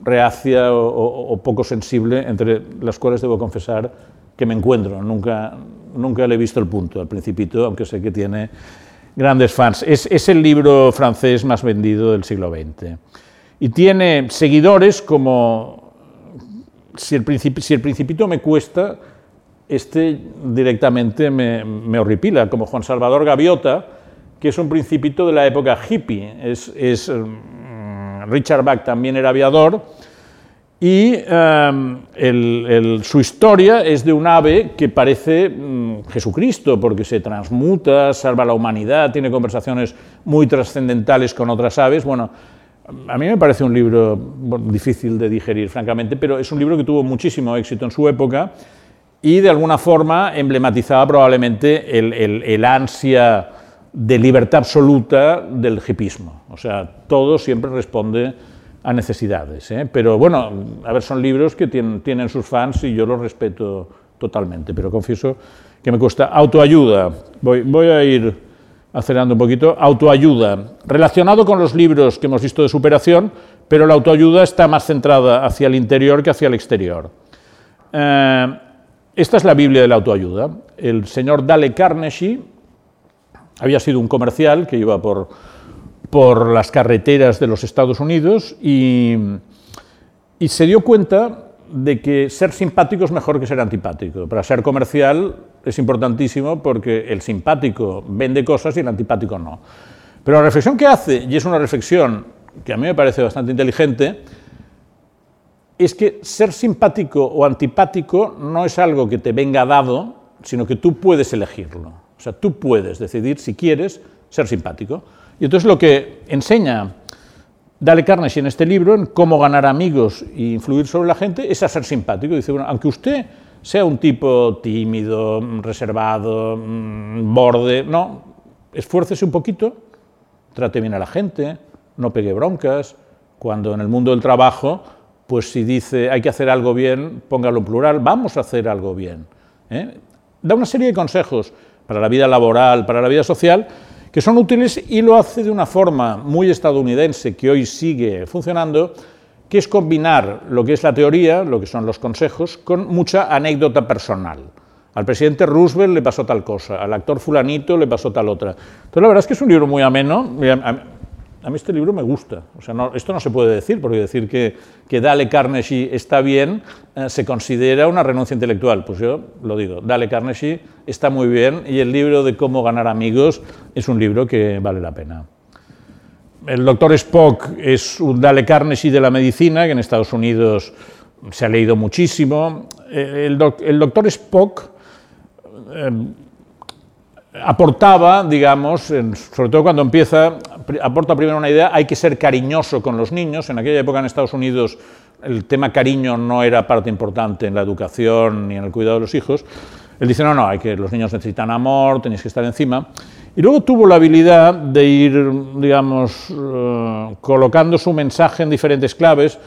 reacia o, poco sensible, entre las cuales debo confesar que me encuentro. Nunca, nunca le he visto el punto al principito, aunque sé que tiene grandes fans. Es, el libro francés más vendido del siglo XX. Y tiene seguidores como, si el, si el principito me cuesta, este directamente me, horripila, como Juan Salvador Gaviota, que es un principito de la época hippie. Es, mm, Richard Bach también era aviador y em, su historia es de un ave que parece mm, Jesucristo, porque se transmuta, salva a la humanidad, tiene conversaciones muy trascendentales con otras aves. Bueno, a mí me parece un libro difícil de digerir, francamente, pero es un libro que tuvo muchísimo éxito en su época y de alguna forma emblematizaba probablemente el, ansia de libertad absoluta del hipismo. O sea, todo siempre responde a necesidades. ¿eh? Pero bueno, a ver, son libros que tienen, tienen, sus fans y yo los respeto totalmente, pero confieso que me cuesta autoayuda. Voy, voy a ir acelerando un poquito. Autoayuda, relacionado con los libros que hemos visto de superación, pero la autoayuda está más centrada hacia el interior que hacia el exterior. Eh, esta es la Biblia de la autoayuda. El señor Dale Carnegie había sido un comercial que iba por, por las carreteras de los Estados Unidos y, y se dio cuenta de que ser simpático es mejor que ser antipático. Para ser comercial es importantísimo porque el simpático vende cosas y el antipático no. Pero la reflexión que hace, y es una reflexión que a mí me parece bastante inteligente, es que ser simpático o antipático no es algo que te venga dado, sino que tú puedes elegirlo. O sea, tú puedes decidir si quieres ser simpático. Y entonces lo que enseña Dale Carnegie en este libro, en cómo ganar amigos e influir sobre la gente, es a ser simpático. Dice, bueno, aunque usted sea un tipo tímido, reservado, mm, borde, no, esfuércese un poquito, trate bien a la gente, no pegue broncas. Cuando en el mundo del trabajo pues si dice hay que hacer algo bien, póngalo en plural, vamos a hacer algo bien. ¿eh? Da una serie de consejos para la vida laboral, para la vida social, que son útiles y lo hace de una forma muy estadounidense que hoy sigue funcionando, que es combinar lo que es la teoría, lo que son los consejos, con mucha anécdota personal. Al presidente Roosevelt le pasó tal cosa, al actor fulanito le pasó tal otra. Entonces la verdad es que es un libro muy ameno. A mí este libro me gusta. O sea, esto no se puede decir, porque decir que, que Dale Carnegie está bien eh, se considera una renuncia intelectual. Pues yo lo digo, Dale Carnegie está muy bien y el libro de cómo ganar amigos es un libro que vale la pena. El doctor Spock es un Dale Carnegie de la medicina, que en Estados Unidos se ha leído muchísimo. Eh, el, doctor Spock eh, aportaba, digamos, sobre todo cuando empieza, aporta primero una idea, hay que ser cariñoso con los niños. En aquella época en Estados Unidos el tema cariño no era parte importante en la educación ni en el cuidado de los hijos. Él dice, no, no, hay que, los niños necesitan amor, tenéis que estar encima. Y luego tuvo la habilidad de ir, digamos, eh, colocando su mensaje en diferentes claves,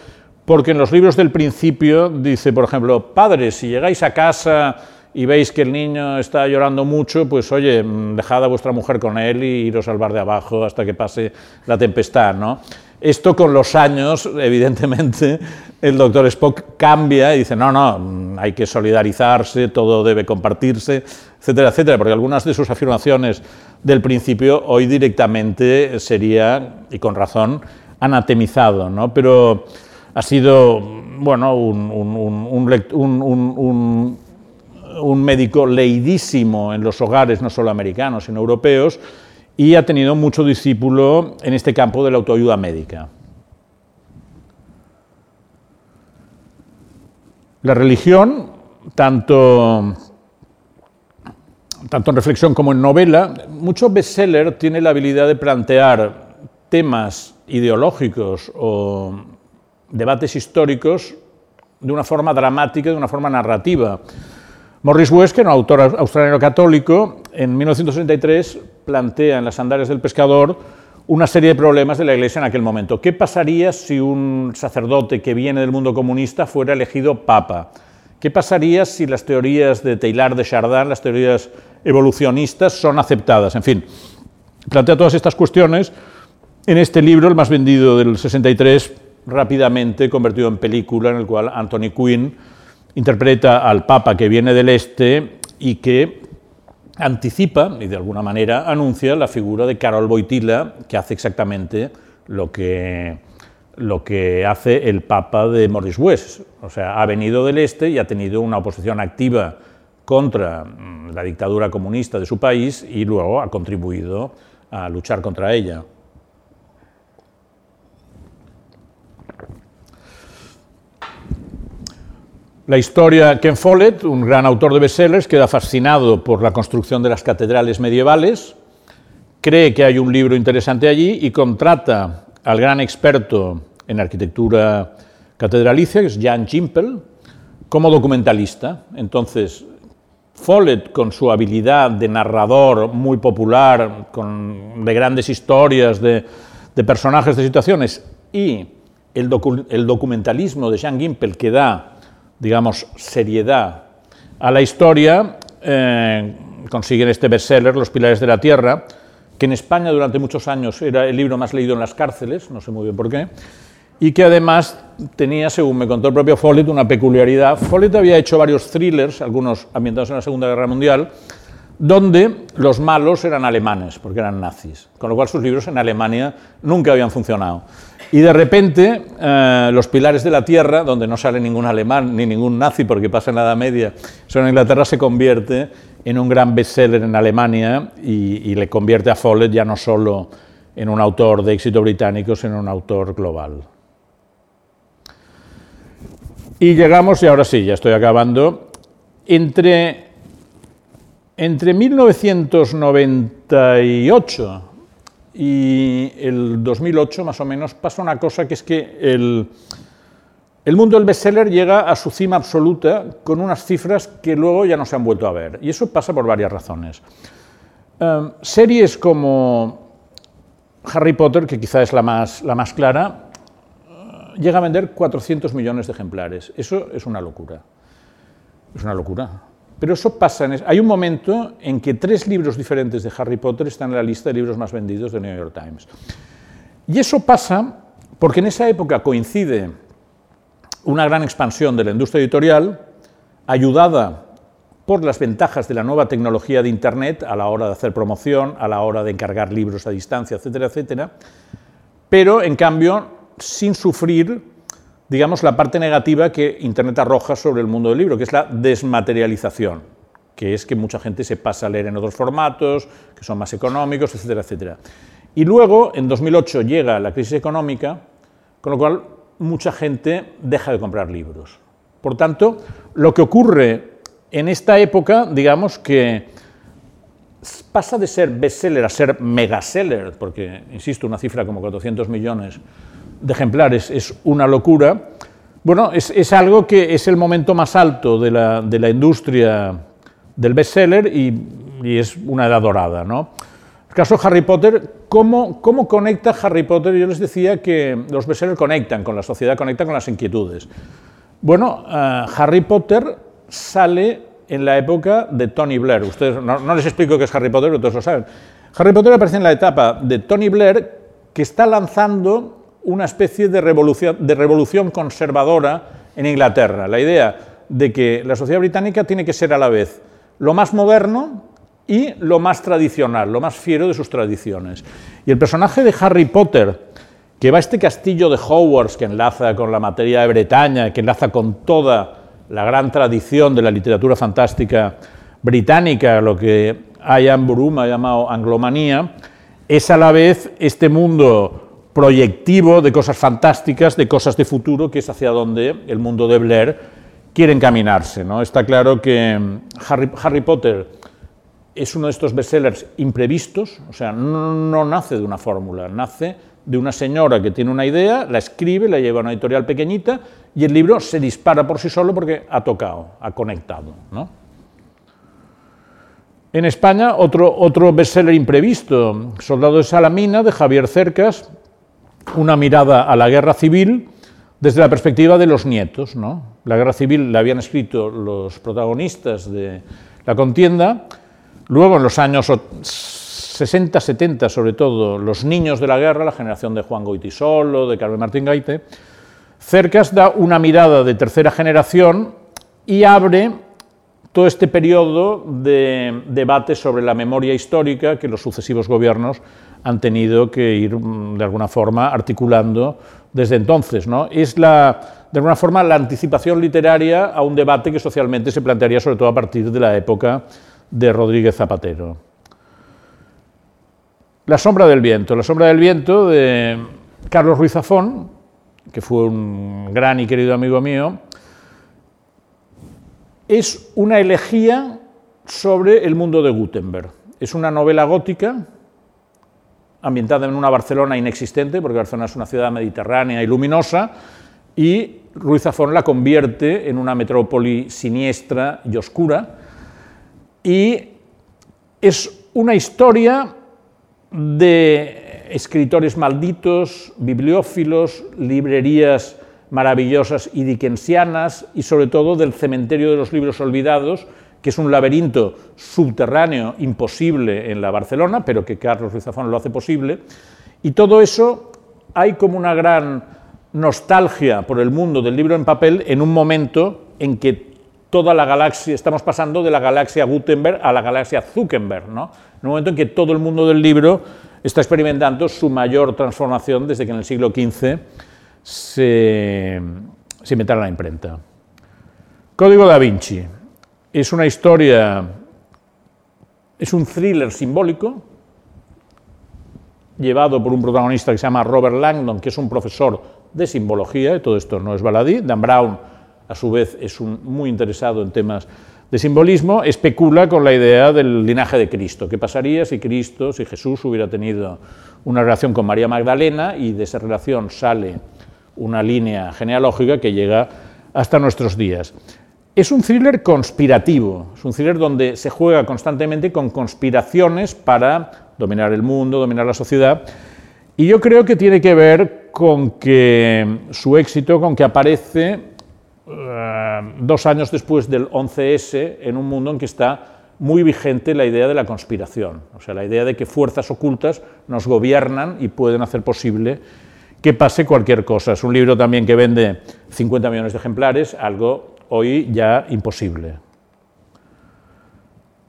porque en los libros del principio dice, por ejemplo, padres, si llegáis a casa y veis que el niño está llorando mucho, pues oye, dejad a vuestra mujer con él y iros al bar de abajo hasta que pase la tempestad, ¿no? Esto con los años, <laughs> evidentemente, el doctor Spock cambia y dice, no, no, hay que solidarizarse, todo debe compartirse, etcétera, etcétera, porque algunas de sus afirmaciones del principio hoy directamente sería, y con razón, anatemizado, ¿no? Pero ha sido, bueno, un, un un médico leidísimo en los hogares no solo americanos, sino europeos, y ha tenido mucho discípulo en este campo de la autoayuda médica. La religión, tanto, tanto en reflexión como en novela, mucho bestseller tiene la habilidad de plantear temas ideológicos o debates históricos de una forma dramática, de una forma narrativa. Morris West, que era un autor australiano católico, en 1963 plantea en las Sandalias del Pescador una serie de problemas de la Iglesia en aquel momento. ¿Qué pasaría si un sacerdote que viene del mundo comunista fuera elegido papa? ¿Qué pasaría si las teorías de Taylor de Chardin, las teorías evolucionistas, son aceptadas? En fin, plantea todas estas cuestiones en este libro, el más vendido del 63, rápidamente convertido en película, en el cual Anthony Quinn interpreta al Papa que viene del Este y que anticipa y de alguna manera anuncia la figura de Carol Boitila, que hace exactamente lo que, lo que hace el Papa de Morris West. O sea, ha venido del Este y ha tenido una oposición activa contra mm, la dictadura comunista de su país y luego ha contribuido a luchar contra ella. La historia, Ken Follett, un gran autor de bestsellers, queda fascinado por la construcción de las catedrales medievales, cree que hay un libro interesante allí y contrata al gran experto en arquitectura catedralicia, que es Jan Chimpel, como documentalista. Entonces, Follett, con su habilidad de narrador muy popular, con, de grandes historias, de, personajes, de situaciones, y el, documentalismo de Jan Gimpel que da digamos, seriedad a la historia, eh, consiguen este bestseller, Los Pilares de la Tierra, que en España durante muchos años era el libro más leído en las cárceles, no sé muy bien por qué, y que además tenía, según me contó el propio Follett, una peculiaridad. Follett había hecho varios thrillers, algunos ambientados en la Segunda Guerra Mundial, donde los malos eran alemanes, porque eran nazis, con lo cual sus libros en Alemania nunca habían funcionado. Y de repente, eh, Los Pilares de la Tierra, donde no sale ningún alemán ni ningún nazi porque pasa en la Edad Media, solo en Inglaterra se convierte en un gran bestseller en Alemania y, le convierte a Follett ya no solo en un autor de éxito británico, sino en un autor global. Y llegamos, y ahora sí, ya estoy acabando, entre, entre 1998 y el 2008 más o menos pasa una cosa que es que el, el mundo del bestseller llega a su cima absoluta con unas cifras que luego ya no se han vuelto a ver. Y eso pasa por varias razones. Em, series como Harry Potter, que quizá es la más, la más clara, eh, llega a vender 400 millones de ejemplares. Eso es una locura. Es una locura. Pero eso pasa, hay un momento en que tres libros diferentes de Harry Potter están en la lista de libros más vendidos de New York Times. Y eso pasa porque en esa época coincide una gran expansión de la industria editorial, ayudada por las ventajas de la nueva tecnología de Internet a la hora de hacer promoción, a la hora de encargar libros a distancia, etcétera, etcétera, pero en cambio sin sufrir digamos, la parte negativa que Internet arroja sobre el mundo del libro, que es la desmaterialización, que es que mucha gente se pasa a leer en otros formatos, que son más económicos, etcétera, etcétera. Y luego, en 2008, llega la crisis económica, con lo cual mucha gente deja de comprar libros. Por tanto, lo que ocurre en esta época, digamos que pasa de ser bestseller a ser megaseller, porque, insisto, una cifra como 400 millones de ejemplares es una locura. Bueno, es, algo que es el momento más alto de la, de la industria del bestseller y, y, es una edad dorada. ¿no? El caso Harry Potter, ¿cómo, ¿cómo conecta Harry Potter? Yo les decía que los bestsellers conectan con la sociedad, conectan con las inquietudes. Bueno, eh, Harry Potter sale en la época de Tony Blair. Ustedes, no, no les explico qué es Harry Potter, ustedes lo saben. Harry Potter aparece en la etapa de Tony Blair, que está lanzando una especie de revolución, conservadora en Inglaterra. La idea de que la sociedad británica tiene que ser a la vez lo más moderno y lo más tradicional, lo más fiero de sus tradiciones. Y el personaje de Harry Potter, que va a este castillo de Hogwarts, que enlaza con la materia de Bretaña, que enlaza con toda la gran tradición de la literatura fantástica británica, lo que Ian Broom ha llamado anglomanía, es a la vez este mundo proyectivo de cosas fantásticas, de cosas de futuro, que es hacia donde el mundo de Blair quiere encaminarse. ¿no? Está claro que mm, Harry, Potter es uno de estos bestsellers imprevistos, o sea, no, nace de una fórmula, nace de una señora que tiene una idea, la escribe, la lleva a una editorial pequeñita y el libro se dispara por sí solo porque ha tocado, ha conectado. En España, otro, otro bestseller imprevisto, Soldado de Salamina, de Javier Cercas, una mirada a la guerra civil desde la perspectiva de los nietos. ¿no? La guerra civil la habían escrito los protagonistas de la contienda, luego en los años 60, 70 sobre todo, los niños de la guerra, la generación de Juan Goitisolo, de Carmen Martín Gaite, Cercas da una mirada de tercera generación y abre todo este periodo de debate sobre la memoria histórica que los sucesivos gobiernos han tenido que ir, mm, de alguna forma, articulando desde entonces. ¿no? Es, la, de alguna forma, la anticipación literaria a un debate que socialmente se plantearía sobre todo a partir de la época de Rodríguez Zapatero. La sombra del viento. La sombra del viento de Carlos Ruiz Zafón, que fue un gran y querido amigo mío, es una elegía sobre el mundo de Gutenberg. Es una novela gótica ambientada en una Barcelona inexistente, porque Barcelona es una ciudad mediterránea y luminosa, y Ruiz Zafón la convierte en una metrópoli siniestra y oscura, y es una historia de escritores malditos, bibliófilos, librerías maravillosas y dickensianas, y sobre todo del cementerio de los libros olvidados, que es un laberinto subterráneo imposible en la Barcelona, pero que Carlos Ruiz Zafón lo hace posible. Y todo eso hay como una gran nostalgia por el mundo del libro en papel en un momento en que toda la galaxia, estamos pasando de la galaxia Gutenberg a la galaxia Zuckerberg, ¿no? en un momento en que todo el mundo del libro está experimentando su mayor transformación desde que en el siglo XV se, se inventara la imprenta. Código da Vinci es una historia, es un thriller simbólico llevado por un protagonista que se llama Robert Langdon, que es un profesor de simbología, y todo esto no es baladí. Dan Brown, a su vez, es muy interesado en temas de simbolismo, especula con la idea del linaje de Cristo. ¿Qué pasaría si Cristo, si Jesús hubiera tenido una relación con María Magdalena y de esa relación sale una línea genealógica que llega hasta nuestros días? Es un thriller conspirativo, es un thriller donde se juega constantemente con conspiraciones para dominar el mundo, dominar la sociedad, y yo creo que tiene que ver con que su éxito, con que aparece eh, dos años después del 11S en un mundo en que está muy vigente la idea de la conspiración, o sea, la idea de que fuerzas ocultas nos gobiernan y pueden hacer posible que pase cualquier cosa. Es un libro también que vende 50 millones de ejemplares, algo hoy ya imposible.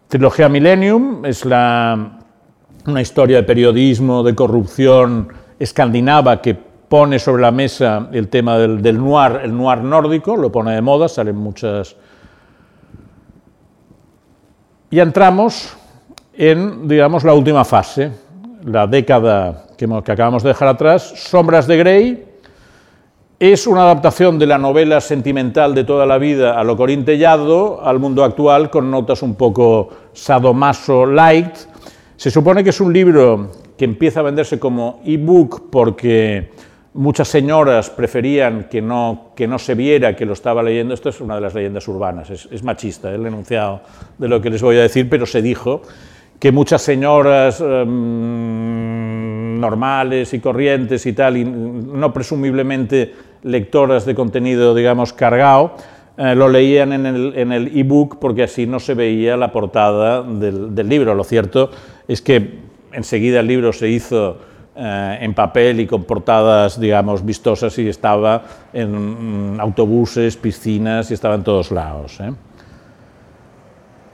Trilogía Millennium es una historia de periodismo, de corrupción escandinava que pone sobre la mesa el tema del, noir, el noir nórdico, lo pone de moda, salen muchas... Y entramos en, digamos, la última fase, la década que acabamos de dejar atrás, Sombras de Grey, es una adaptación de la novela sentimental de toda la vida a lo corintellado al mundo actual con notas un poco sadomaso light. Se supone que es un libro que empieza a venderse como ebook porque muchas señoras preferían que no, que no se viera que lo estaba leyendo. Esto es una de las leyendas urbanas, es, machista el enunciado de lo que les voy a decir, pero se dijo que muchas señoras em, normales y corrientes y tal, y no presumiblemente lectoras de contenido, digamos, cargado, eh, lo leían en el ebook porque así no se veía la portada del, libro. Lo cierto es que enseguida el libro se hizo eh, en papel y con portadas, digamos, vistosas y estaba en mm, autobuses, piscinas y estaba en todos lados. ¿eh?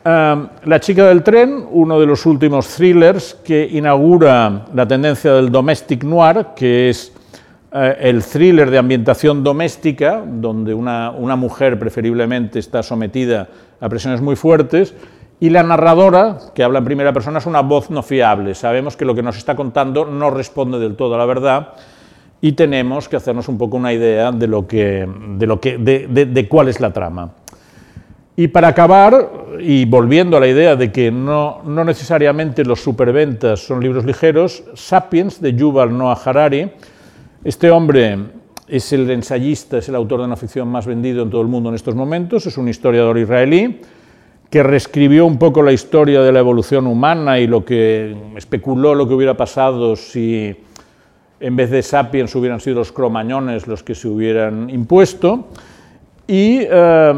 la chica del tren, uno de los últimos thrillers que inaugura la tendencia del domestic noir, que es eh, el thriller de ambientación doméstica, donde una, mujer preferiblemente está sometida a presiones muy fuertes, y la narradora, que habla en primera persona, es una voz no fiable. Sabemos que lo que nos está contando no responde del todo a la verdad y tenemos que hacernos un poco una idea de, lo que, de, lo que, de, cuál es la trama. Y para acabar, y volviendo a la idea de que no, no necesariamente los superventas son libros ligeros, Sapiens de Yuval Noah Harari, este hombre es el ensayista, es el autor de una ficción más vendido en todo el mundo en estos momentos, es un historiador israelí que reescribió un poco la historia de la evolución humana y lo que especuló lo que hubiera pasado si en vez de sapiens hubieran sido los cromañones los que se hubieran impuesto. Y eh,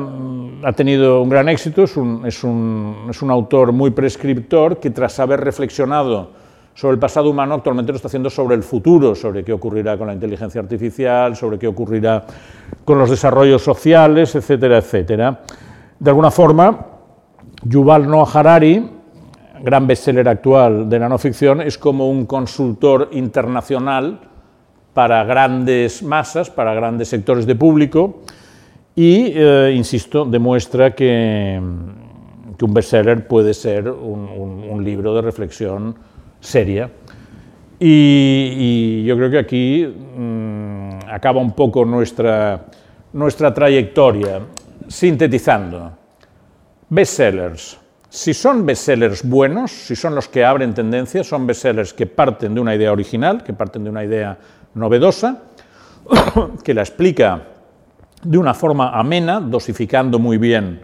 ha tenido un gran éxito, es un, es un autor muy prescriptor que tras haber reflexionado sobre el pasado humano, actualmente lo está haciendo sobre el futuro, sobre qué ocurrirá con la inteligencia artificial, sobre qué ocurrirá con los desarrollos sociales, etcétera, etcétera. De alguna forma, Yuval Noah Harari, gran bestseller actual de nanoficción, es como un consultor internacional para grandes masas, para grandes sectores de público, y, eh, insisto, demuestra que, que, un bestseller puede ser un, libro de reflexión seria. Y, yo creo que aquí mm, acaba un poco nuestra, nuestra trayectoria, sintetizando. Bestsellers. Si son bestsellers buenos, si son los que abren tendencias, son bestsellers que parten de una idea original, que parten de una idea novedosa, <coughs> que la explica de una forma amena, dosificando muy bien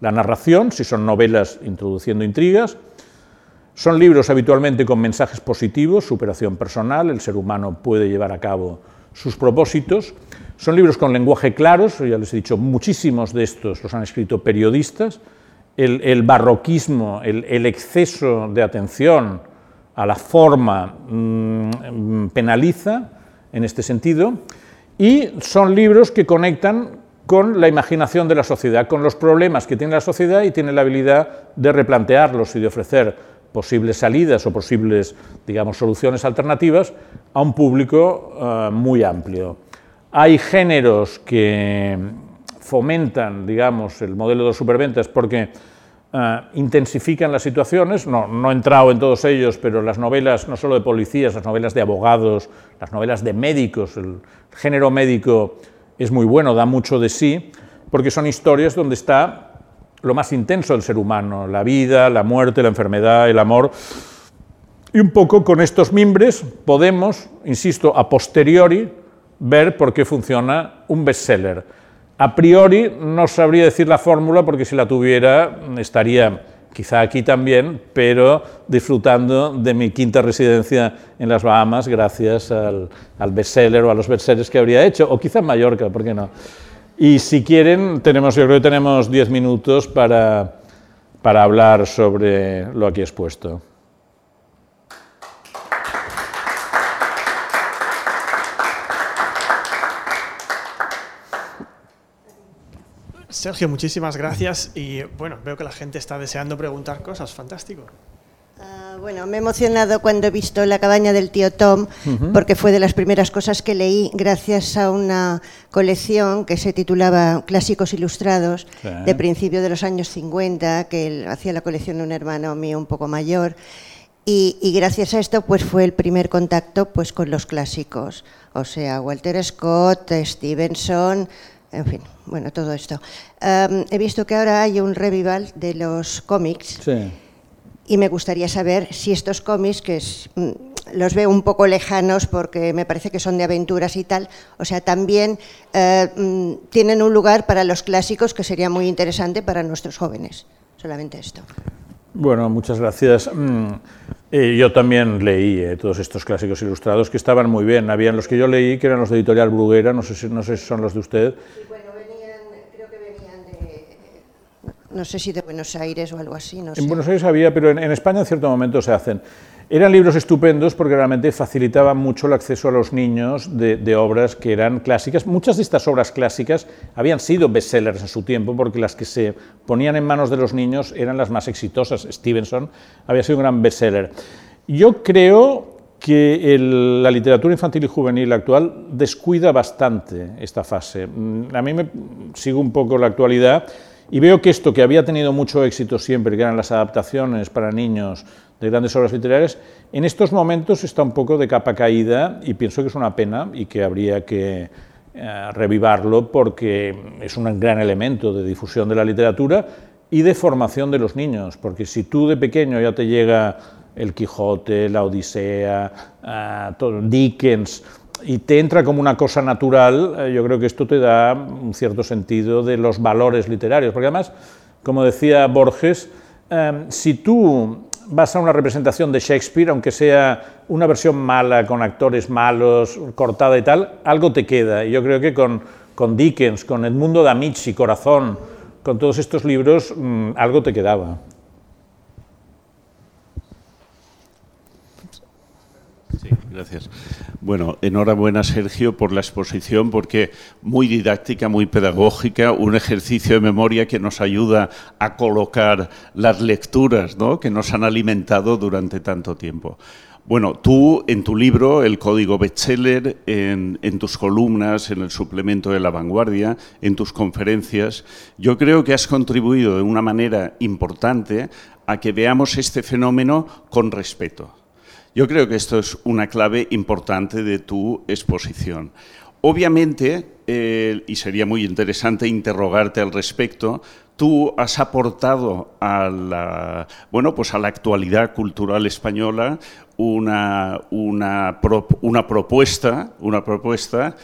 la narración, si son novelas introduciendo intrigas. Son libros habitualmente con mensajes positivos, superación personal, el ser humano puede llevar a cabo sus propósitos. Son libros con lenguaje claro, ya les he dicho, muchísimos de estos los han escrito periodistas. El, barroquismo, el, exceso de atención a la forma mm, penaliza en este sentido, y son libros que conectan con la imaginación de la sociedad, con los problemas que tiene la sociedad y tiene la habilidad de replantearlos y de ofrecer posibles salidas o posibles, digamos, soluciones alternativas a un público eh, muy amplio. Hay géneros que fomentan, digamos, el modelo de superventas porque eh, intensifican las situaciones, no, no, he entrado en todos ellos, pero las novelas, no solo de policías, las novelas de abogados, las novelas de médicos, el género médico es muy bueno, da mucho de sí, porque son historias donde está lo más intenso del ser humano, la vida, la muerte, la enfermedad, el amor. Y un poco con estos mimbres podemos, insisto, a posteriori, ver por qué funciona un bestseller a priori no sabría decir la fórmula porque si la tuviera estaría quizá aquí también, pero disfrutando de mi quinta residencia en las Bahamas gracias al, bestseller o a los bestsellers que habría hecho, o quizá en Mallorca, ¿por qué no? Y si quieren, tenemos, yo creo que tenemos diez minutos para, para hablar sobre lo aquí expuesto. Sergio, muchísimas gracias y bueno, veo que la gente está deseando preguntar cosas, fantástico. Bueno, me he emocionado cuando he visto La cabaña del tío Tom, porque fue de las primeras cosas que leí gracias a una colección que se titulaba Clásicos Ilustrados, de principio de los años 50, que hacía la colección un hermano mío un poco mayor. Y, y, gracias a esto pues fue el primer contacto pues con los clásicos, o sea, Walter Scott, Stevenson, en fin, bueno, todo esto. he visto que ahora hay un revival de los cómics y me gustaría saber si estos cómics, que mm, los veo un poco lejanos porque me parece que son de aventuras y tal, o sea, también eh, mm, tienen un lugar para los clásicos que sería muy interesante para nuestros jóvenes. Solamente esto. Bueno, muchas gracias. Mm, eh, yo también leí eh, todos estos clásicos ilustrados que estaban muy bien. Habían los que yo leí, que eran los de Editorial Bruguera, no sé si, no sé si son los de usted. bueno, venían, creo que venían de, no sé si de Buenos Aires o algo así. No en Buenos Aires había, pero en, en España en cierto momento se hacen. Eran libros estupendos porque realmente facilitaban mucho el acceso a los niños de, obras que eran clásicas. Muchas de estas obras clásicas habían sido bestsellers en su tiempo porque las que se ponían en manos de los niños eran las más exitosas. Stevenson había sido un gran bestseller. Yo creo que la literatura infantil y juvenil actual descuida bastante esta fase. Mm, a mí me sigo un poco la actualidad y veo que esto que había tenido mucho éxito siempre, que eran las adaptaciones para niños de grandes obras literarias, en estos momentos está un poco de capa caída y pienso que es una pena y que habría que eh, revivarlo porque es un gran elemento de difusión de la literatura y de formación de los niños, porque si tú de pequeño ya te llega el Quijote, la Odisea, todo, Dickens, y te entra como una cosa natural, eh, yo creo que esto te da un cierto sentido de los valores literarios, porque además, como decía Borges, si tú vas a una representación de Shakespeare, aunque sea una versión mala, con actores malos, cortada y tal, algo te queda. Y yo creo que con, con Dickens, con Edmundo D'Amici, Corazón, con todos estos libros, mm, algo te quedaba. Sí, gracias. Bueno, enhorabuena Sergio por la exposición porque muy didáctica, muy pedagógica, un ejercicio de memoria que nos ayuda a colocar las lecturas ¿no? que nos han alimentado durante tanto tiempo. Bueno, tú en tu libro, El Código Bestseller, en, en, tus columnas, en el suplemento de La Vanguardia, en tus conferencias, yo creo que has contribuido de una manera importante a que veamos este fenómeno con respeto. Yo creo que esto es una clave importante de tu exposición. Obviamente, eh, y sería muy interesante interrogarte al respecto, tú has aportado a la, bueno, pues a la actualidad cultural española una, una, una propuesta, una propuesta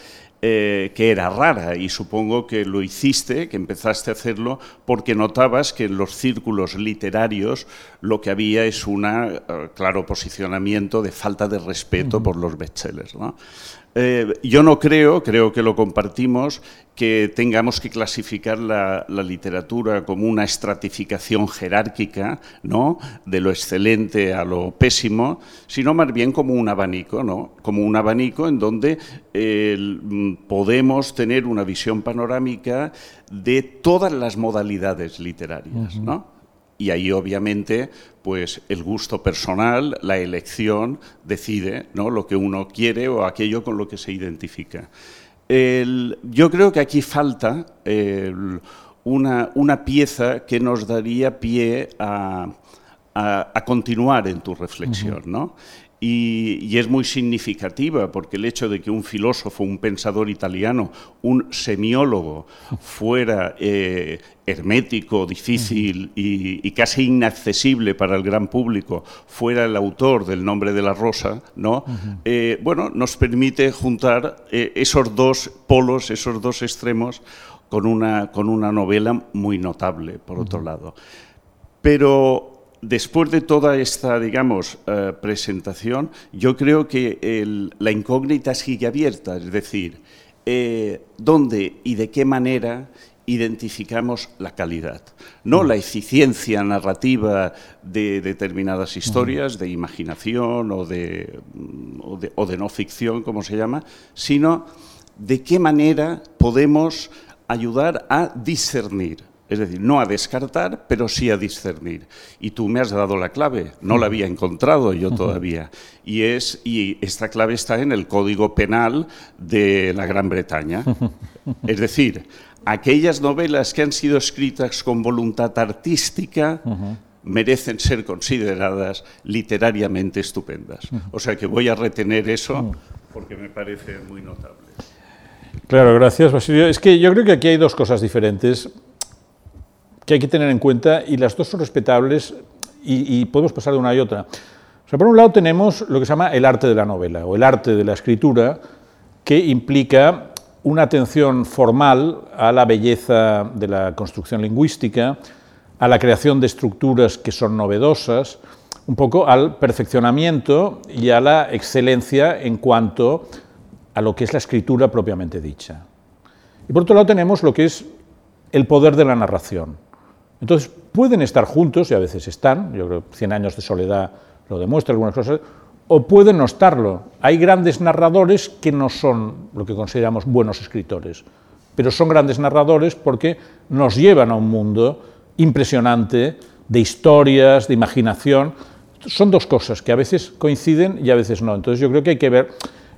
eh, que era rara y supongo que lo hiciste, que empezaste a hacerlo porque notabas que en los círculos literarios lo que había es un eh, claro posicionamiento de falta de respeto por los bestsellers. ¿no? Eh, yo no creo, creo que lo compartimos, que tengamos que clasificar la, literatura como una estratificación jerárquica, ¿no? de lo excelente a lo pésimo, sino más bien como un abanico, ¿no? como un abanico en donde mm, podemos tener una visión panorámica de todas las modalidades literarias. ¿no? Y ahí obviamente pues el gusto personal, la elección decide ¿no? lo que uno quiere o aquello con lo que se identifica. yo creo que aquí falta una, una, pieza que nos daría pie a, a, continuar en tu reflexión. ¿no? Y, es muy significativa porque el hecho de que un filósofo, un pensador italiano, un semiólogo fuera eh, hermético, difícil y, casi inaccesible para el gran público, fuera el autor del Nombre de la Rosa, ¿no? Eh, bueno, nos permite juntar eh, esos dos polos, esos dos extremos, con una, con una novela muy notable, por otro lado. Pero después de toda esta, digamos, eh, presentación, yo creo que la incógnita sigue abierta, es decir, eh, dónde y de qué manera identificamos la calidad, no la eficiencia narrativa de determinadas historias, de imaginación o de, o de no ficción, como se llama, sino de qué manera podemos ayudar a discernir es decir, no a descartar, pero sí a discernir. Y tú me has dado la clave, no la había encontrado yo todavía. Y, es, y esta clave está en el Código Penal de la Gran Bretaña. <laughs> Es decir, aquellas novelas que han sido escritas con voluntad artística merecen ser consideradas literariamente estupendas. O sea que voy a retener eso porque me parece muy notable. Claro, gracias, Basilio. Es que yo creo que aquí hay dos cosas diferentes que hay que tener en cuenta y las dos son respetables y, podemos pasar de una y otra. O sea, por un lado tenemos lo que se llama el arte de la novela o el arte de la escritura, que implica una atención formal a la belleza de la construcción lingüística, a la creación de estructuras que son novedosas, un poco al perfeccionamiento y a la excelencia en cuanto a lo que es la escritura propiamente dicha. Y por otro lado tenemos lo que es el poder de la narración. Entonces, pueden estar juntos, y a veces están, yo creo que Cien años de soledad lo demuestra, algunas cosas, o pueden no estarlo. Hay grandes narradores que no son lo que consideramos buenos escritores, pero son grandes narradores porque nos llevan a un mundo impresionante de historias, de imaginación. Son dos cosas que a veces coinciden y a veces no. Entonces yo creo que hay que ver...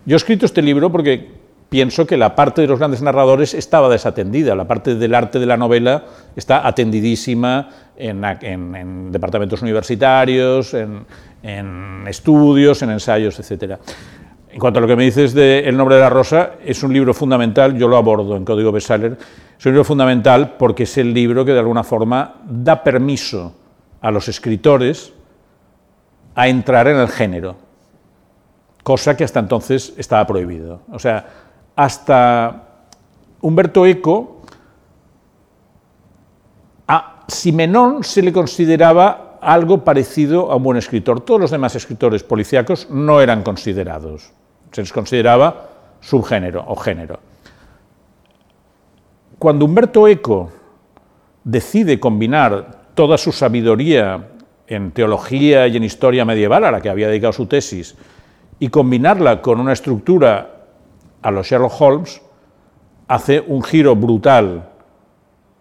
Yo he escrito este libro porque pienso que la parte de los grandes narradores estaba desatendida, la parte del arte de la novela está atendidísima en, departamentos universitarios, en, estudios, en ensayos, etc. En cuanto a lo que me dices de El nombre de la rosa, es un libro fundamental, yo lo abordo en Código Bestseller, es un libro fundamental porque es el libro que de alguna forma da permiso a los escritores a entrar en el género, cosa que hasta entonces estaba prohibido. O sea, hasta Humberto Eco, a Simenón se le consideraba algo parecido a un buen escritor. Todos los demás escritores policíacos no eran considerados, se les consideraba subgénero o género. Cuando Humberto Eco decide combinar toda su sabiduría en teología y en historia medieval, a la que había dedicado su tesis, y combinarla con una estructura a los Sherlock Holmes hace un giro brutal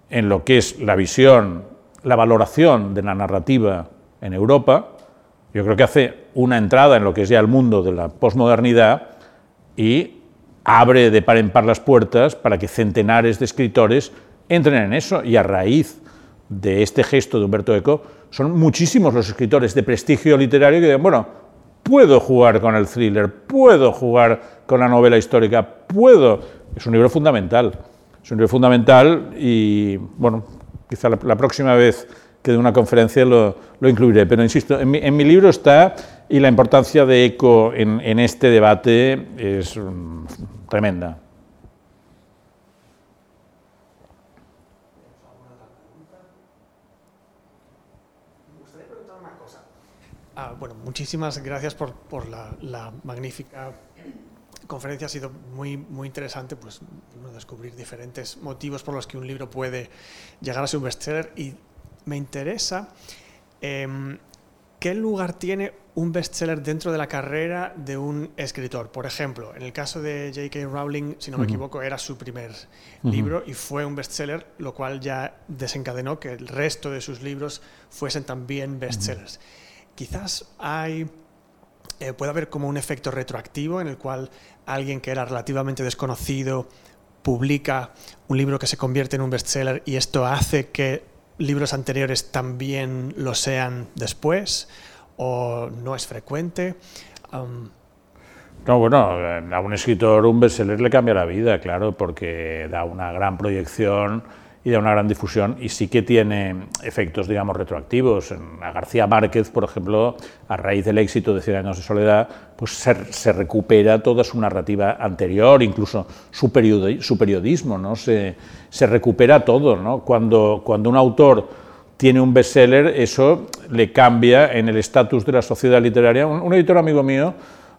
en lo que es la visión, la valoración de la narrativa en Europa. Yo creo que hace una entrada en lo que es ya el mundo de la posmodernidad y abre de par en par las puertas para que centenares de escritores entren en eso y a raíz de este gesto de Humberto Eco son muchísimos los escritores de prestigio literario que dicen, bueno, puedo jugar con el thriller, puedo jugar con la novela histórica, puedo. Es un libro fundamental, es un libro fundamental y, bueno, quizá la, próxima vez que dé una conferencia lo, incluiré, pero insisto, en mi, libro está y la importancia de ECO en, este debate es mm, tremenda. Ah, bueno, muchísimas gracias por, la, magnífica conferencia. Ha sido muy, muy interesante pues, descubrir diferentes motivos por los que un libro puede llegar a ser un bestseller. Y me interesa em, qué lugar tiene un bestseller dentro de la carrera de un escritor. Por ejemplo, en el caso de J.K. Rowling, si no me equivoco, era su primer libro y fue un bestseller, lo cual ya desencadenó que el resto de sus libros fuesen también bestsellers quizás hay, eh, puede haber como un efecto retroactivo en el cual alguien que era relativamente desconocido publica un libro que se convierte en un bestseller y esto hace que libros anteriores también lo sean después o no es frecuente. no, bueno, a un escritor un bestseller le cambia la vida, claro, porque da una gran proyección y de una gran difusión y sí que tiene efectos, digamos, retroactivos. A García Márquez, por ejemplo, a raíz del éxito de Cien años de soledad, pues se, recupera toda su narrativa anterior, incluso su, su periodismo, ¿no? Se, se, recupera todo, ¿no? Cuando, cuando un autor tiene un bestseller, eso le cambia en el estatus de la sociedad literaria. Un, un editor amigo mío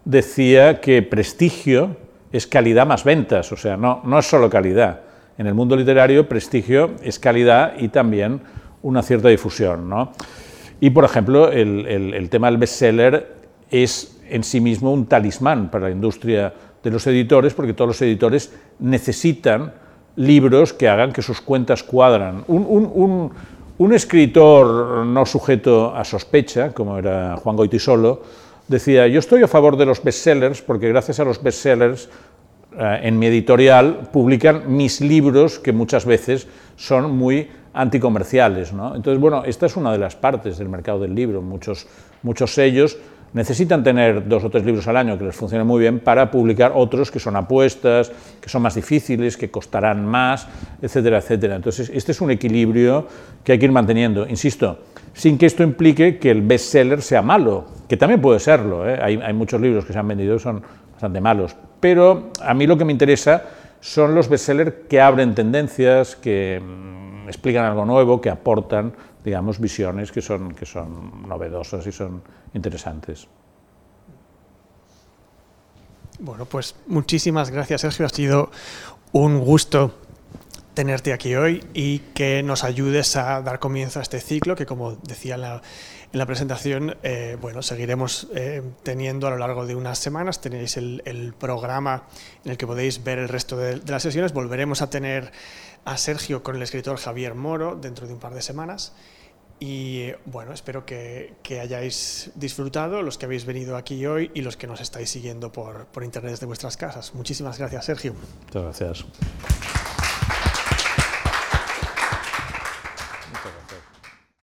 decía que prestigio es calidad más ventas, o sea, no, no es solo calidad en el mundo literario prestigio es calidad y también una cierta difusión. ¿no? Y, por ejemplo, el, tema del bestseller es en sí mismo un talismán para la industria de los editores, porque todos los editores necesitan libros que hagan que sus cuentas cuadran. Un, un escritor no sujeto a sospecha, como era Juan Goitisolo, decía, yo estoy a favor de los bestsellers porque gracias a los bestsellers eh, en mi editorial publican mis libros que muchas veces son muy anticomerciales. ¿no? Entonces, bueno, esta es una de las partes del mercado del libro. Muchos, muchos sellos necesitan tener dos o tres libros al año que les funcionen muy bien para publicar otros que son apuestas, que son más difíciles, que costarán más, etcétera, etcétera. Entonces, este es un equilibrio que hay que ir manteniendo. Insisto, sin que esto implique que el bestseller sea malo, que también puede serlo. ¿eh? Hay, hay, muchos libros que se han vendido son bastante malos, pero a mí lo que me interesa son los bestsellers que abren tendencias, que mm, explican algo nuevo, que aportan, digamos, visiones que son, que son novedosas y son interesantes. Bueno, pues muchísimas gracias, Sergio. Ha sido un gusto tenerte aquí hoy y que nos ayudes a dar comienzo a este ciclo que, como decía la, en la presentación, eh, bueno, seguiremos eh, teniendo a lo largo de unas semanas. Tenéis el, programa en el que podéis ver el resto de, las sesiones. Volveremos a tener a Sergio con el escritor Javier Moro dentro de un par de semanas. Y bueno, espero que, hayáis disfrutado los que habéis venido aquí hoy y los que nos estáis siguiendo por, por internet de vuestras casas. Muchísimas gracias, Sergio. Muchas gracias.